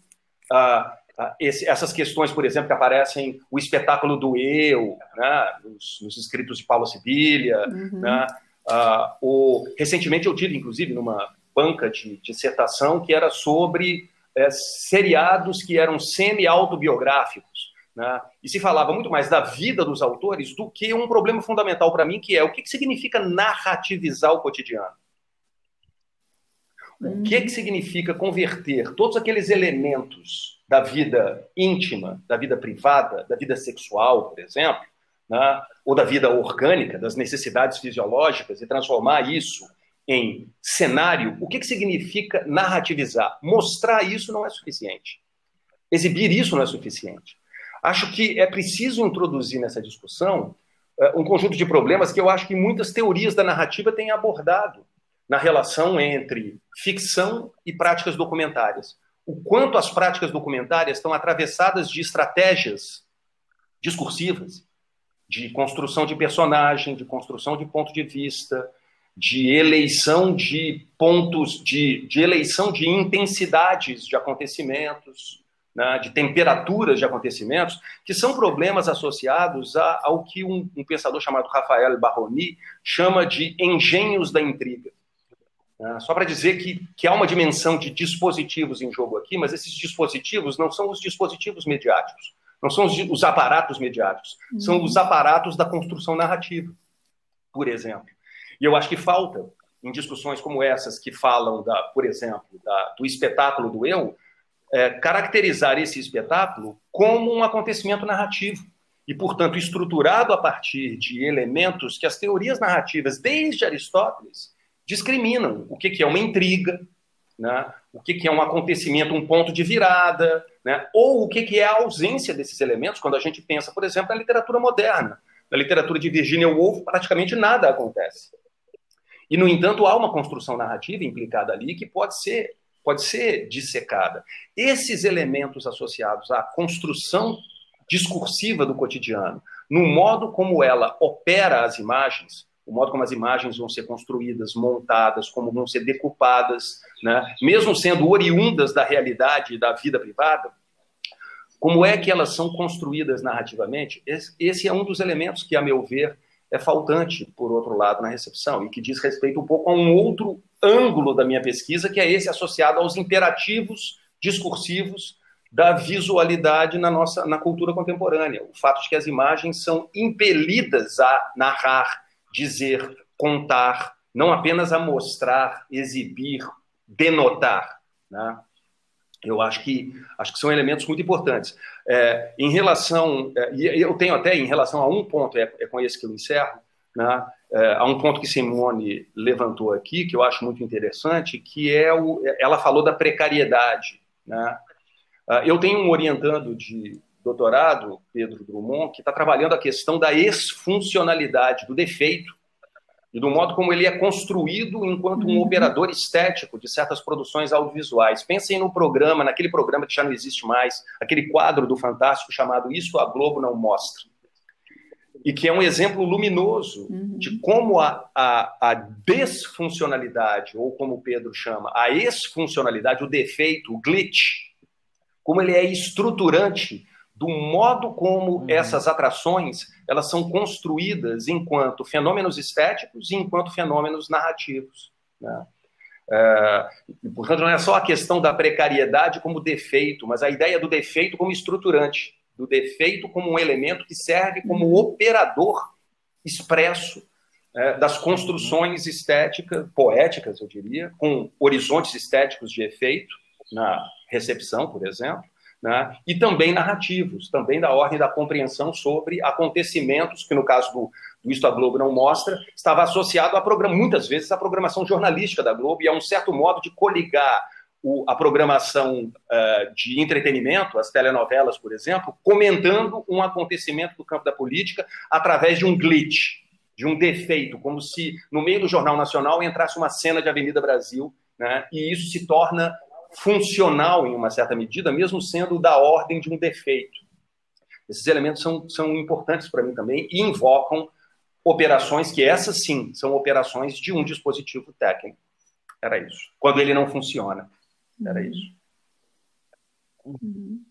ah, ah, esse, essas questões, por exemplo, que aparecem o espetáculo do eu, né, nos, nos escritos de Paulo Sibilha, uhum. né, ah, o, recentemente eu tive, inclusive, numa banca de dissertação que era sobre é, seriados que eram semi-autobiográficos. né, e se falava muito mais da vida dos autores do que um problema fundamental para mim, que é o que, que significa narrativizar o cotidiano. O que, que significa converter todos aqueles elementos da vida íntima, da vida privada, da vida sexual, por exemplo, né, ou da vida orgânica, das necessidades fisiológicas, e transformar isso em cenário? O que, que significa narrativizar? Mostrar isso não é suficiente. Exibir isso não é suficiente. Acho que é preciso introduzir nessa discussão uh, um conjunto de problemas que eu acho que muitas teorias da narrativa têm abordado na relação entre ficção e práticas documentárias. O quanto as práticas documentárias estão atravessadas de estratégias discursivas, de construção de personagem, de construção de ponto de vista, de eleição de pontos, de, de eleição de intensidades de acontecimentos, né, de temperaturas de acontecimentos, que são problemas associados a, ao que um, um, pensador chamado Rafael Barroni chama de engenhos da intriga. Né, só para dizer que, que há uma dimensão de dispositivos em jogo aqui, mas esses dispositivos não são os dispositivos mediáticos, não são os, os aparatos mediáticos, uhum. são os aparatos da construção narrativa, por exemplo. E eu acho que falta, em discussões como essas, que falam, da, por exemplo, da, do espetáculo do eu, é, caracterizar esse espetáculo como um acontecimento narrativo e, portanto, estruturado a partir de elementos que as teorias narrativas, desde Aristóteles, discriminam. O que, que é uma intriga, né? o que, que é um acontecimento, um ponto de virada, né? ou o que, que é a ausência desses elementos quando a gente pensa, por exemplo, na literatura moderna. Na literatura de Virginia Woolf, praticamente nada acontece. E, no entanto, há uma construção narrativa implicada ali que pode ser pode ser dissecada. Esses elementos associados à construção discursiva do cotidiano, no modo como ela opera as imagens, o modo como as imagens vão ser construídas, montadas, como vão ser decupadas, né? mesmo sendo oriundas da realidade da vida privada, como é que elas são construídas narrativamente? Esse é um dos elementos que, a meu ver, é faltante, por outro lado, na recepção, e que diz respeito um pouco a um outro ângulo da minha pesquisa, que é esse associado aos imperativos discursivos da visualidade na nossa na cultura contemporânea. O fato de que as imagens são impelidas a narrar, dizer, contar, não apenas a mostrar, exibir, denotar. Né? Eu acho que, acho que são elementos muito importantes. É, em relação, é, e eu tenho até em relação a um ponto, é, é com esse que eu encerro, né, é, há um ponto que Simone levantou aqui, que eu acho muito interessante, que é o, ela falou da precariedade. Né? Ah, eu tenho um orientando de doutorado, Pedro Drummond, que está trabalhando a questão da exfuncionalidade, do defeito, e do modo como ele é construído enquanto um uhum. operador estético de certas produções audiovisuais. Pensem no programa, naquele programa que já não existe mais, aquele quadro do Fantástico chamado Isso a Globo Não Mostra. E que é um exemplo luminoso uhum. de como a, a, a, desfuncionalidade, ou como o Pedro chama, a exfuncionalidade, o defeito, o glitch, como ele é estruturante do modo como uhum. essas atrações elas são construídas enquanto fenômenos estéticos e enquanto fenômenos narrativos. Né? É, portanto, não é só a questão da precariedade como defeito, mas a ideia do defeito como estruturante, do defeito como um elemento que serve como uhum. operador expresso é, das construções estéticas, poéticas, eu diria, com horizontes estéticos de efeito, na recepção, por exemplo, né? e também narrativos, também da ordem da compreensão sobre acontecimentos, que no caso do, do Isto a Globo não mostra, estava associado a muitas vezes à programação jornalística da Globo e a um certo modo de coligar o, a programação uh, de entretenimento, as telenovelas, por exemplo, comentando um acontecimento do campo da política através de um glitch, de um defeito, como se no meio do Jornal Nacional entrasse uma cena de Avenida Brasil, né? e isso se torna funcional em uma certa medida, mesmo sendo da ordem de um defeito. Esses elementos são, são importantes para mim também e invocam operações que essas sim são operações de um dispositivo técnico. Era isso. Quando ele não funciona. Era uhum. isso. Uhum.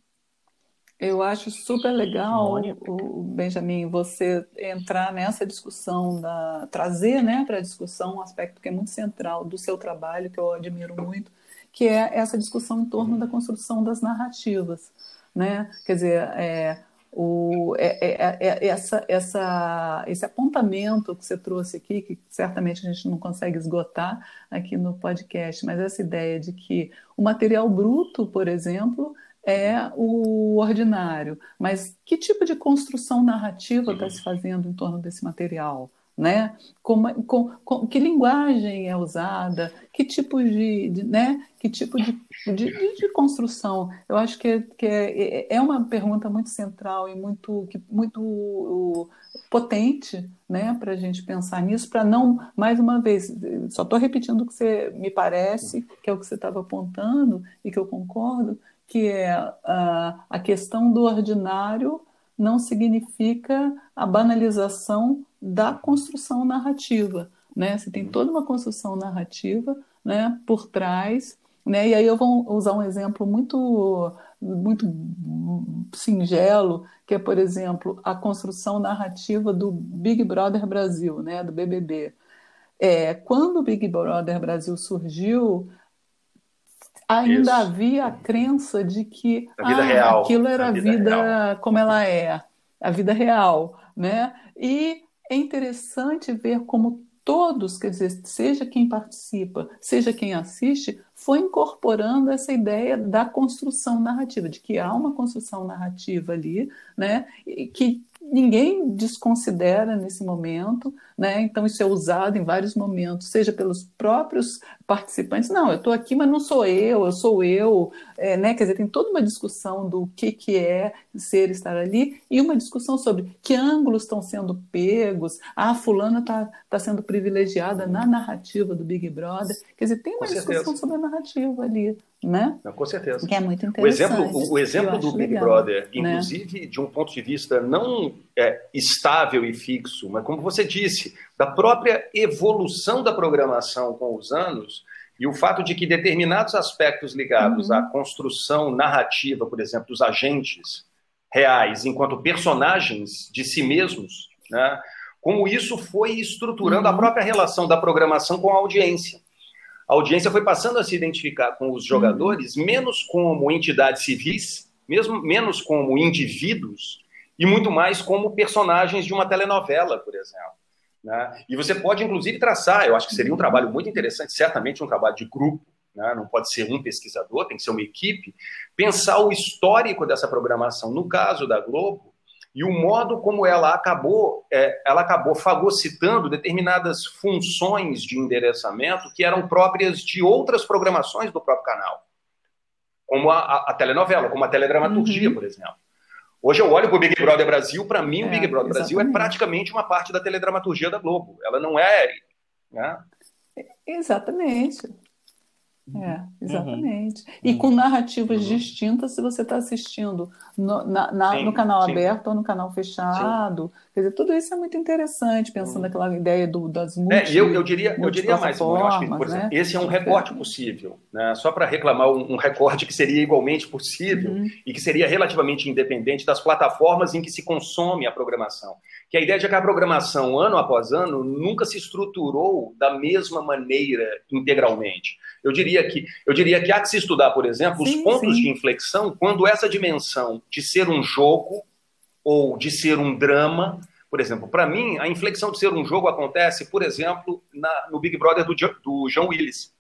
Eu acho super legal, o Benjamin, você entrar nessa discussão, da, trazer né, para a discussão um aspecto que é muito central do seu trabalho, que eu admiro muito, que é essa discussão em torno da construção das narrativas. Né? Quer dizer, é, O, é, é, é, essa, essa, esse apontamento que você trouxe aqui, que certamente a gente não consegue esgotar aqui no podcast, mas essa ideia de que o material bruto, por exemplo, é o ordinário, mas que tipo de construção narrativa está se fazendo em torno desse material? Né? Como, com, com, que linguagem é usada, que tipo de, de né? Que tipo de, de, de, construção? Eu acho que, é, que é, é uma pergunta muito central e muito, muito potente, né? Para a gente pensar nisso, para não, mais uma vez, só estou repetindo o que você me parece, que é o que você estava apontando e que eu concordo, que é a, a questão do ordinário não significa a banalização da construção narrativa. Né? Você tem toda uma construção narrativa né, por trás. Né? E aí eu vou usar um exemplo muito, muito singelo, que é, por exemplo, a construção narrativa do Big Brother Brasil, né, do BBB. É, quando o Big Brother Brasil surgiu, ainda Isso. havia a crença de que ah, aquilo era a vida, vida como ela é, a vida real, né? E é interessante ver como todos, quer dizer, seja quem participa, seja quem assiste, foi incorporando essa ideia da construção narrativa, de que há uma construção narrativa ali, né, que ninguém desconsidera nesse momento, né? Então isso é usado em vários momentos, seja pelos próprios participantes. Não, eu estou aqui, mas não sou eu, eu sou eu, é, né? Quer dizer, tem toda uma discussão do que que é ser estar ali e uma discussão sobre que ângulos estão sendo pegos. Ah, fulana está tá sendo privilegiada na narrativa do Big Brother. Quer dizer, tem uma discussão sobre a narrativa ali né? Não, com certeza. Que é muito interessante. O exemplo, o, exemplo do Big legal, Brother, né? inclusive né? de um ponto de vista não é, estável e fixo, mas como você disse, da própria evolução da programação com os anos e o fato de que determinados aspectos ligados uhum. à construção narrativa, por exemplo, dos agentes reais enquanto personagens de si mesmos, né? como isso foi estruturando uhum. a própria relação da programação com a audiência a audiência foi passando a se identificar com os jogadores uhum. menos como entidades civis, mesmo menos como indivíduos e muito mais como personagens de uma telenovela, por exemplo. Né? E você pode, inclusive, traçar, eu acho que seria um trabalho muito interessante, certamente um trabalho de grupo, né? não pode ser um pesquisador, tem que ser uma equipe, pensar o histórico dessa programação. No caso da Globo, e o modo como ela acabou, é, ela acabou fagocitando determinadas funções de endereçamento que eram próprias de outras programações do próprio canal, como a, a, a telenovela, como a teledramaturgia, uhum. por exemplo. Hoje eu olho para o Big Brother Brasil, para mim é, o Big Brother exatamente. Brasil é praticamente uma parte da teledramaturgia da Globo. Ela não é. Né? Exatamente. É, uhum. exatamente. Uhum. E com narrativas uhum. distintas se você está assistindo no, na, na, sim, no canal sim. aberto ou no canal fechado. Sim. Quer dizer, tudo isso é muito interessante, pensando uhum. naquela ideia do, das múltiplas. É, eu, eu diria, eu diria mais, eu acho que, por exemplo, né? esse é um recorte possível. Né? Só para reclamar um, um, recorte que seria igualmente possível uhum. e que seria relativamente independente das plataformas em que se consome a programação. Que a ideia de que a programação, ano após ano, nunca se estruturou da mesma maneira integralmente. Eu diria que, eu diria que há que se estudar, por exemplo, sim, os pontos sim. de inflexão quando essa dimensão de ser um jogo ou de ser um drama, por exemplo, para mim, a inflexão de ser um jogo acontece, por exemplo, na, no Big Brother do, do João Willis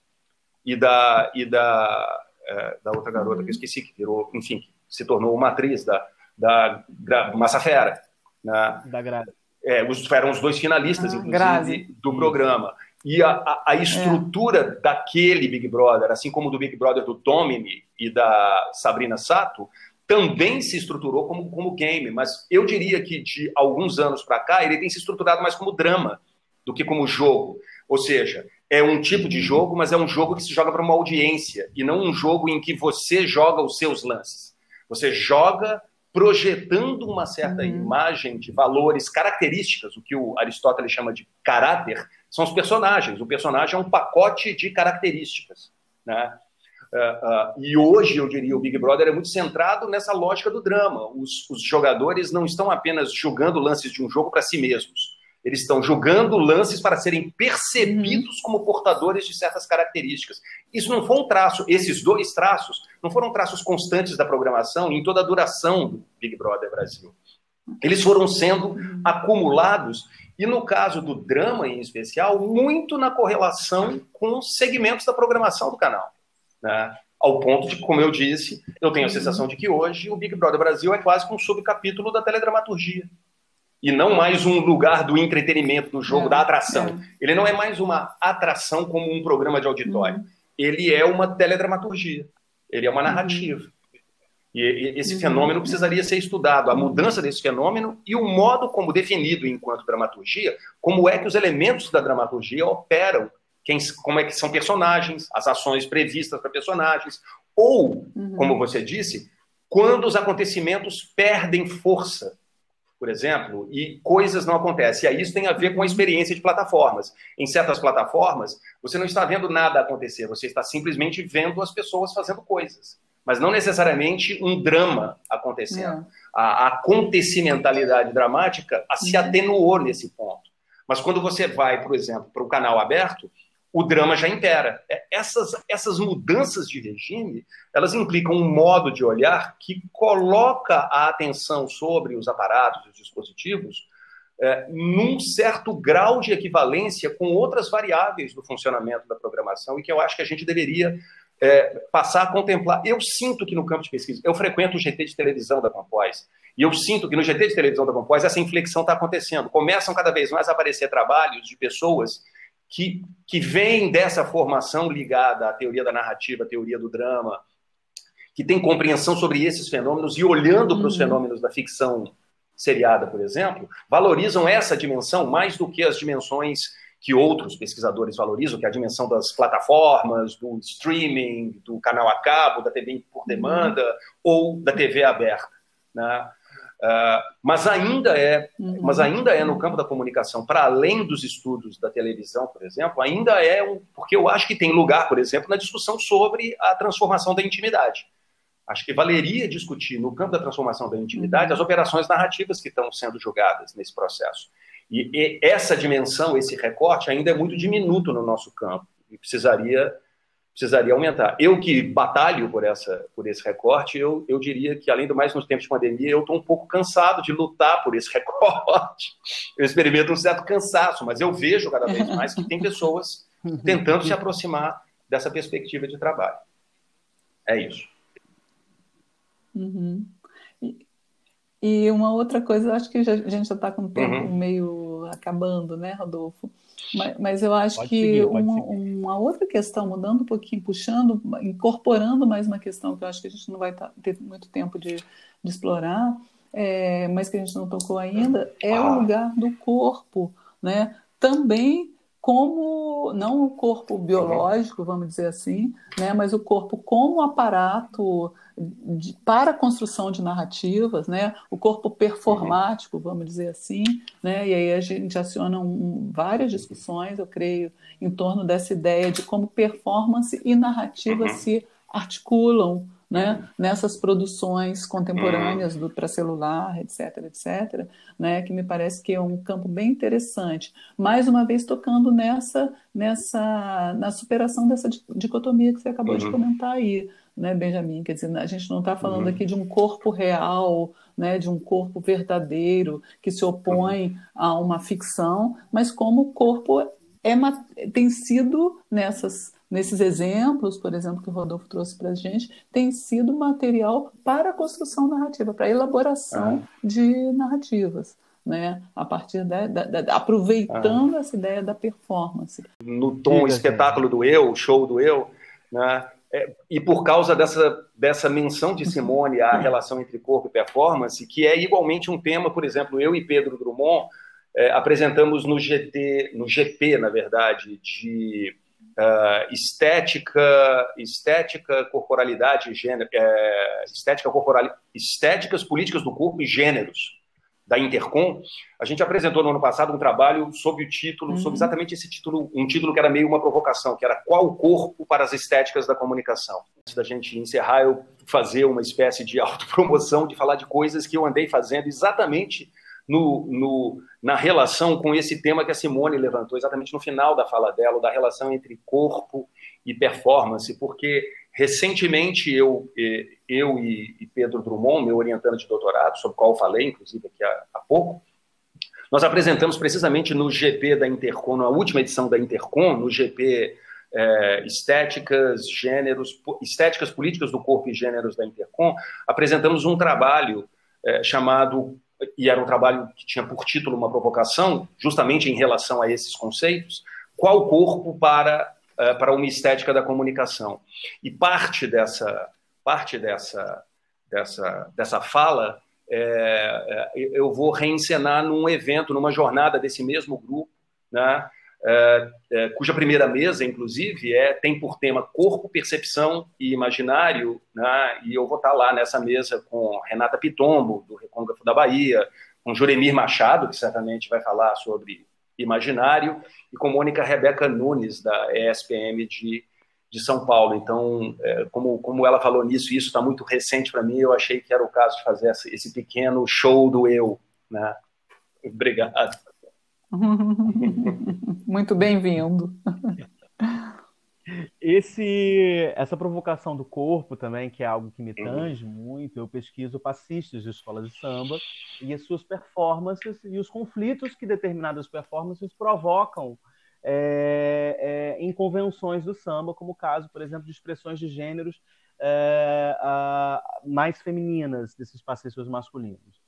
e da, e da, é, da outra garota uhum. que eu esqueci, que virou, enfim, que se tornou uma atriz da, da, da Massa Fera. Né? Da Grazi. É, os, eram os dois finalistas, ah, inclusive, Grazi. do programa. E a, a, a estrutura é. daquele Big Brother, assim como do Big Brother do Domini e da Sabrina Sato, também se estruturou como, como game, mas eu diria que de alguns anos para cá ele tem se estruturado mais como drama do que como jogo. Ou seja, é um tipo de jogo, mas é um jogo que se joga para uma audiência e não um jogo em que você joga os seus lances. Você joga projetando uma certa uhum. imagem de valores, características, o que o Aristóteles chama de caráter, são os personagens. O personagem é um pacote de características. Né? Uh, uh, e hoje, eu diria, o Big Brother é muito centrado nessa lógica do drama. Os, os jogadores não estão apenas jogando lances de um jogo para si mesmos. Eles estão jogando lances para serem percebidos uhum. como portadores de certas características. Isso não foi um traço, esses dois traços não foram traços constantes da programação em toda a duração do Big Brother Brasil. Eles foram sendo acumulados, e no caso do drama em especial, muito na correlação com os segmentos da programação do canal. Né? Ao ponto de, como eu disse, eu tenho a sensação de que hoje o Big Brother Brasil é quase que um subcapítulo da teledramaturgia. E não mais um lugar do entretenimento, do jogo, é, da atração. É. Ele não é mais uma atração como um programa de auditório. Uhum. Ele é uma teledramaturgia. Ele é uma narrativa. Uhum. E esse uhum. fenômeno precisaria ser estudado, a mudança desse fenômeno e o modo como definido enquanto dramaturgia, como é que os elementos da dramaturgia operam, quem, como é que são personagens, as ações previstas para personagens, ou, uhum. como você disse, quando os acontecimentos perdem força, por exemplo, e coisas não acontecem. E aí isso tem a ver com a experiência de plataformas. Em certas plataformas, você não está vendo nada acontecer, você está simplesmente vendo as pessoas fazendo coisas mas não necessariamente um drama acontecendo. A, a acontecimentalidade dramática a, se uhum. atenuou nesse ponto. Mas quando você vai, por exemplo, para o canal aberto, o drama já impera. É, essas, essas mudanças de regime, elas implicam um modo de olhar que coloca a atenção sobre os aparatos, os dispositivos, é, num certo grau de equivalência com outras variáveis do funcionamento da programação e que eu acho que a gente deveria é, passar a contemplar. Eu sinto que no campo de pesquisa, eu frequento o GT de televisão da Compós, e eu sinto que no GT de televisão da Compós essa inflexão está acontecendo. Começam cada vez mais a aparecer trabalhos de pessoas que, que vêm dessa formação ligada à teoria da narrativa, à teoria do drama, que tem compreensão sobre esses fenômenos e olhando para os uhum. fenômenos da ficção seriada, por exemplo, valorizam essa dimensão mais do que as dimensões que outros pesquisadores valorizam, que é a dimensão das plataformas, do streaming, do canal a cabo, da TV por demanda ou da TV aberta. Né? Uh, mas ainda é, uhum. mas ainda é no campo da comunicação, para além dos estudos da televisão, por exemplo, ainda é um, porque eu acho que tem lugar, por exemplo, na discussão sobre a transformação da intimidade. Acho que valeria discutir no campo da transformação da intimidade uhum. as operações narrativas que estão sendo julgadas nesse processo. E, e essa dimensão, esse recorte, ainda é muito diminuto no nosso campo e precisaria precisaria aumentar. Eu que batalho por essa por esse recorte, eu, eu diria que além do mais nos tempos de pandemia, eu estou um pouco cansado de lutar por esse recorte. Eu experimento um certo cansaço, mas eu vejo cada vez mais que tem pessoas tentando se aproximar dessa perspectiva de trabalho. É isso. Uhum. E uma outra coisa, acho que a gente já está com o tempo uhum. meio acabando, né, Rodolfo? Mas, mas eu acho pode que seguir, uma, uma, outra questão, mudando um pouquinho, puxando, incorporando mais uma questão que eu acho que a gente não vai tá, ter muito tempo de, de explorar, é, mas que a gente não tocou ainda, é ah. o lugar do corpo, né? Também como não o corpo biológico, vamos dizer assim, né, mas o corpo como aparato de, para a construção de narrativas, né, o corpo performático, vamos dizer assim, né, e aí a gente aciona um, várias discussões, eu creio, em torno dessa ideia de como performance e narrativa uhum. se articulam né, nessas produções contemporâneas do para celular, etc, etc, né, que me parece que é um campo bem interessante. Mais uma vez tocando nessa nessa na superação dessa dicotomia que você acabou uhum. de comentar aí, né, Benjamin? Quer dizer, a gente não está falando uhum. aqui de um corpo real, né, de um corpo verdadeiro que se opõe uhum. a uma ficção, mas como o corpo é, tem sido nessas nesses exemplos, por exemplo, que o Rodolfo trouxe para a gente, tem sido material para a construção narrativa, para a elaboração ah. de narrativas. Né, a partir da, da, da aproveitando ah. essa ideia da performance. No tom espetáculo do eu, show do eu, né, é, e por causa dessa, dessa menção de Simone à relação entre corpo e performance, que é igualmente um tema, por exemplo, eu e Pedro Drummond é, apresentamos no GT, no GP, na verdade, de uh, estética, estética, corporalidade gênero, é, estética corporal, estéticas políticas do corpo e gêneros da Intercom, a gente apresentou no ano passado um trabalho sob o título, uhum. sob exatamente esse título, um título que era meio uma provocação, que era Qual o corpo para as estéticas da comunicação? Antes da gente encerrar, eu fazer uma espécie de autopromoção, de falar de coisas que eu andei fazendo exatamente no, no, na relação com esse tema que a Simone levantou, exatamente no final da fala dela, da relação entre corpo e performance, porque Recentemente, eu, eu e Pedro Drummond, meu orientando de doutorado, sobre o qual falei, inclusive, aqui há, há pouco, nós apresentamos precisamente no GP da Intercom, na última edição da Intercom, no GP é, Estéticas, Gêneros, Estéticas Políticas do Corpo e Gêneros da Intercom, apresentamos um trabalho é, chamado, e era um trabalho que tinha por título uma provocação, justamente em relação a esses conceitos, qual corpo para, é, para uma estética da comunicação. E parte dessa, parte dessa, dessa, dessa fala é, eu vou reencenar num evento, numa jornada desse mesmo grupo, né, cuja primeira mesa, inclusive, é, tem por tema corpo, percepção e imaginário, né, e eu vou estar lá nessa mesa com Renata Pitombo, do Recôncavo da Bahia, com Juremir Machado, que certamente vai falar sobre imaginário, e com Mônica Rebeca Nunes, da ESPM de de São Paulo. Então, é, como, como ela falou nisso, isso está muito recente para mim, eu achei que era o caso de fazer esse pequeno show do eu. Né? Obrigado. Muito bem-vindo. Esse, essa provocação do corpo também, que é algo que me tange muito, eu pesquiso passistas de escolas de samba e as suas performances e os conflitos que determinadas performances provocam é, é, em convenções do samba, como o caso, por exemplo, de expressões de gêneros é, mais femininas desses passistas masculinos.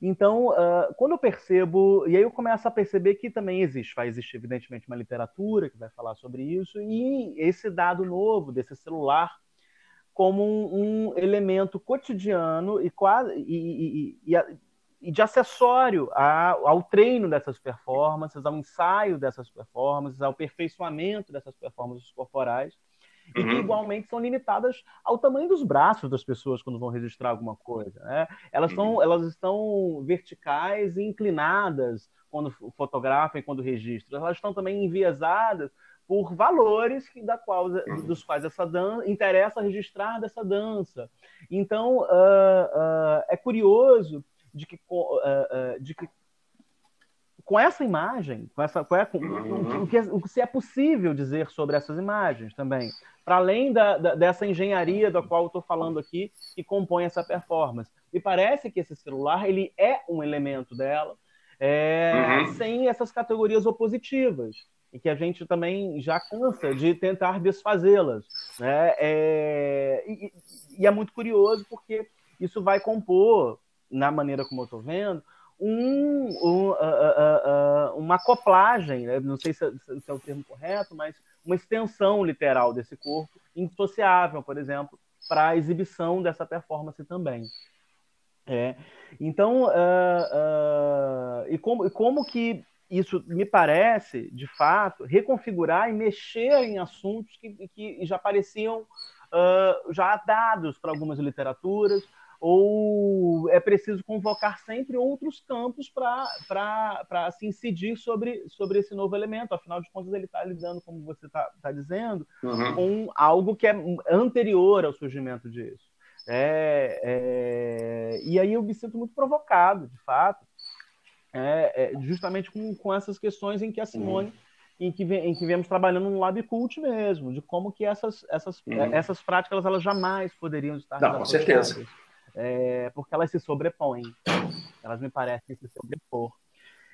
Então, uh, quando eu percebo, e aí eu começo a perceber que também existe, vai existir evidentemente uma literatura que vai falar sobre isso, e esse dado novo desse celular como um, um elemento cotidiano e quase e, e, e, e de acessório ao treino dessas performances, ao ensaio dessas performances, ao aperfeiçoamento dessas performances corporais. E que uhum. igualmente são limitadas ao tamanho dos braços das pessoas quando vão registrar alguma coisa. Né? Elas, são, uhum. elas estão verticais e inclinadas quando fotografam e quando registram. Elas estão também enviesadas por valores da qual, uhum. dos quais essa dança interessa registrar dessa dança. Então, uh, uh, é curioso de que, uh, de que com essa imagem, com essa, com, com, uhum. o, que, o que é possível dizer sobre essas imagens também, para além da, da, dessa engenharia da qual eu estou falando aqui, que compõe essa performance. E parece que esse celular ele é um elemento dela, é, uhum. sem essas categorias opositivas, e que a gente também já cansa de tentar desfazê-las. Né? É, e, e é muito curioso porque isso vai compor na maneira como eu estou vendo, um, um, uh, uh, uh, uma acoplagem, né? não sei se, se, é o termo correto, mas uma extensão literal desse corpo, indissociável, por exemplo, para a exibição dessa performance também. É. Então, e, como, e como que isso me parece, de fato, reconfigurar e mexer em assuntos que, que já pareciam já dados para algumas literaturas, ou é preciso convocar sempre outros campos para se incidir sobre, sobre esse novo elemento. Afinal de contas, ele está lidando, como você está tá dizendo, uhum. com algo que é anterior ao surgimento disso. É, é, e aí eu me sinto muito provocado, de fato, é, é justamente com, com essas questões em que a Simone. Uhum. Em que, em que viemos trabalhando no lab cult mesmo, de como que essas, essas, uhum. essas práticas elas jamais poderiam estar Não, com certeza é, porque elas se sobrepõem. Elas me parecem se sobrepor.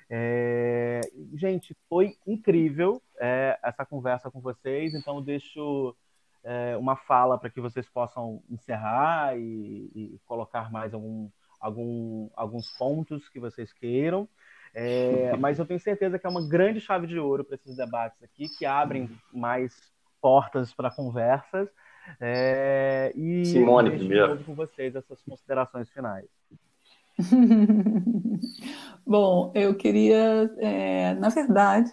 É, gente, foi incrível é, essa conversa com vocês, então eu deixo é, uma fala para que vocês possam encerrar e, e colocar mais algum, algum, alguns pontos que vocês queiram. É, mas eu tenho certeza que é uma grande chave de ouro para esses debates aqui, que abrem mais portas para conversas é, e Simone, primeiro. com vocês essas considerações finais. Bom, eu queria, é, na verdade,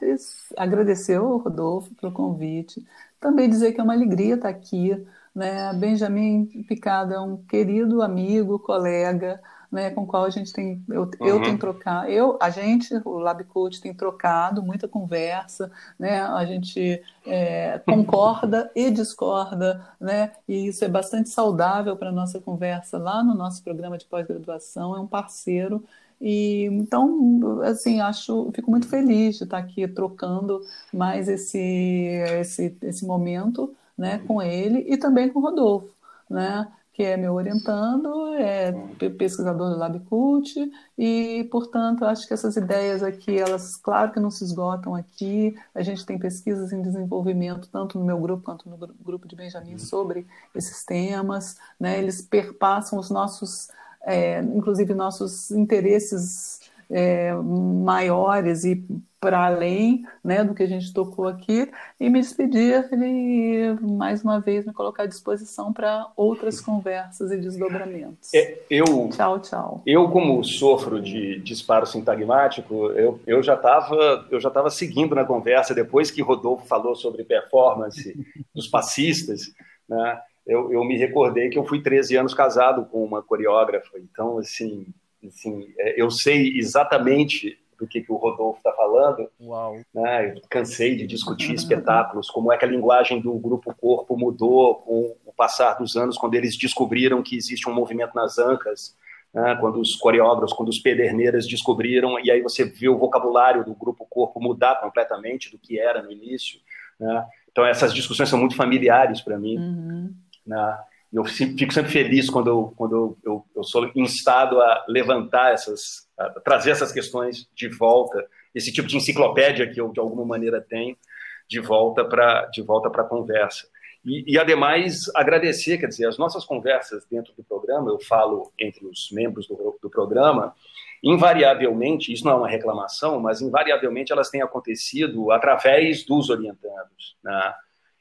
agradecer ao Rodolfo pelo convite, também dizer que é uma alegria estar aqui. Né? Benjamin Picado é um querido amigo, colega, né, com o qual a gente tem, eu, uhum. eu tenho trocado, eu, a gente, o LabCoach tem trocado muita conversa, né, a gente é, concorda e discorda, né, e isso é bastante saudável para a nossa conversa lá no nosso programa de pós-graduação, é um parceiro e então, assim, acho, fico muito feliz de estar aqui trocando mais esse esse, esse momento né, com ele e também com o Rodolfo, né, que é meu orientando, é pesquisador do LabCult, e, portanto, acho que essas ideias aqui, elas, claro que não se esgotam aqui, a gente tem pesquisas em desenvolvimento, tanto no meu grupo quanto no grupo de Benjamin, sobre esses temas, né? eles perpassam os nossos, é, inclusive, nossos interesses é, maiores e para além né, do que a gente tocou aqui e me despedir e mais uma vez me colocar à disposição para outras conversas e desdobramentos. É, eu, tchau, tchau. Eu, como sofro de disparo sintagmático, eu, eu já estava eu já estava seguindo na conversa depois que Rodolfo falou sobre performance dos passistas, né? Eu, eu me recordei que eu fui 13 anos casado com uma coreógrafa, então assim, assim é, eu sei exatamente do que, que o Rodolfo está falando. Uau. Né? Eu cansei de discutir espetáculos, como é que a linguagem do grupo corpo mudou com o passar dos anos, quando eles descobriram que existe um movimento nas ancas, né? quando os coreógrafos, quando os pederneiras descobriram, e aí você vê o vocabulário do grupo corpo mudar completamente do que era no início. Né? Então essas discussões são muito familiares para mim. Uhum. Né? Eu fico sempre feliz quando eu, quando eu, eu, sou instado a levantar essas, a trazer essas questões de volta, esse tipo de enciclopédia que eu de alguma maneira tenho, de volta para de volta para a conversa. E, e, ademais agradecer, quer dizer, as nossas conversas dentro do programa, eu falo entre os membros do, do programa, invariavelmente, isso não é uma reclamação, mas invariavelmente elas têm acontecido através dos orientandos, né?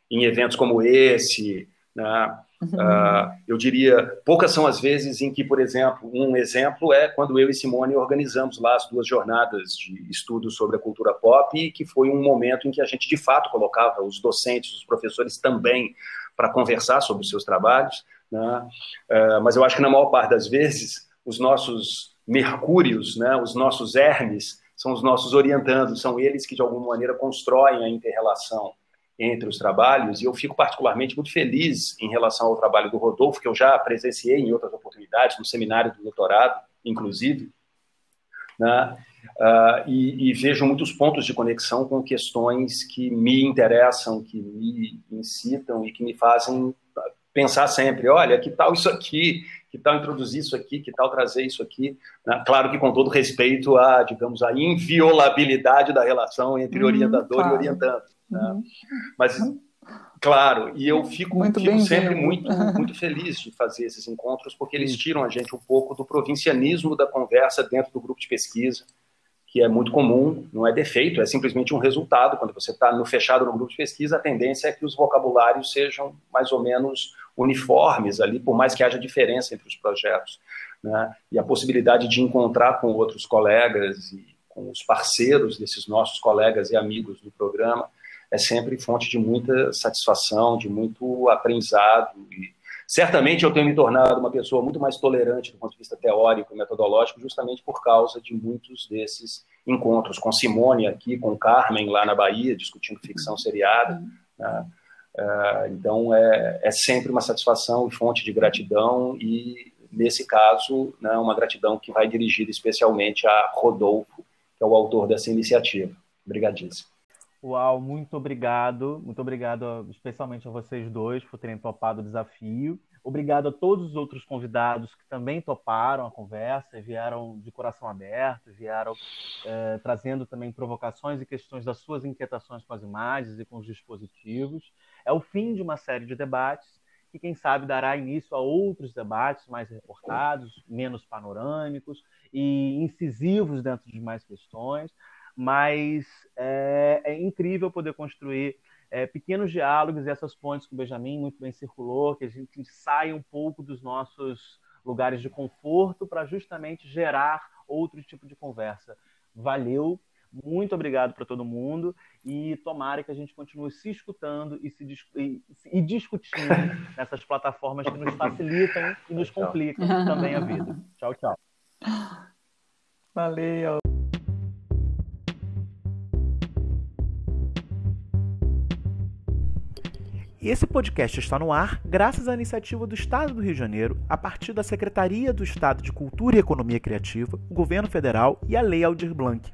em eventos como esse, né? Uh, eu diria, poucas são as vezes em que, por exemplo, um exemplo é quando eu e Simone organizamos lá as duas jornadas de estudo sobre a cultura pop, que foi um momento em que a gente de fato colocava os docentes, os professores também para conversar sobre os seus trabalhos. Né? Uh, mas eu acho que na maior parte das vezes os nossos mercúrios, né, os nossos hermes, são os nossos orientandos, são eles que de alguma maneira constroem a interrelação entre os trabalhos, e eu fico particularmente muito feliz em relação ao trabalho do Rodolfo, que eu já presenciei em outras oportunidades, no seminário do doutorado, inclusive, né? Uh, e, e, vejo muitos pontos de conexão com questões que me interessam, que me incitam e que me fazem pensar sempre, olha, que tal isso aqui, que tal introduzir isso aqui, que tal trazer isso aqui, né? claro que com todo respeito à, digamos, a inviolabilidade da relação entre hum, orientador claro. e orientando. Né? Uhum. Mas, claro, e eu fico, fico sempre muito, muito feliz de fazer esses encontros, porque eles tiram a gente um pouco do provincianismo da conversa dentro do grupo de pesquisa, que é muito comum, não é defeito, é simplesmente um resultado. Quando você está no fechado no grupo de pesquisa, a tendência é que os vocabulários sejam mais ou menos uniformes ali, por mais que haja diferença entre os projetos. Né? E a possibilidade de encontrar com outros colegas e com os parceiros desses nossos colegas e amigos do programa é sempre fonte de muita satisfação, de muito aprendizado. E certamente eu tenho me tornado uma pessoa muito mais tolerante do ponto de vista teórico e metodológico, justamente por causa de muitos desses encontros com Simone aqui, com Carmen lá na Bahia, discutindo ficção seriada. Né? Uh, então é, é sempre uma satisfação e fonte de gratidão e nesse caso né, uma gratidão que vai dirigida especialmente a Rodolfo, que é o autor dessa iniciativa. Obrigadíssimo. Uau, muito obrigado. Muito obrigado especialmente a vocês dois por terem topado o desafio. Obrigado a todos os outros convidados que também toparam a conversa, vieram de coração aberto, vieram é, trazendo também provocações e questões das suas inquietações com as imagens e com os dispositivos. É o fim de uma série de debates que, quem sabe, dará início a outros debates mais reportados, menos panorâmicos e incisivos dentro de mais questões mas é, é incrível poder construir é, pequenos diálogos e essas pontes que o Benjamin muito bem circulou, que a gente saia um pouco dos nossos lugares de conforto para justamente gerar outro tipo de conversa. Valeu, muito obrigado para todo mundo e tomara que a gente continue se escutando e, se e, e discutindo nessas plataformas que nos facilitam e nos complicam também a vida. Tchau, tchau. Valeu. Esse podcast está no ar graças à iniciativa do Estado do Rio de Janeiro, a partir da Secretaria do Estado de Cultura e Economia Criativa, o Governo Federal e a Lei Aldir Blanc.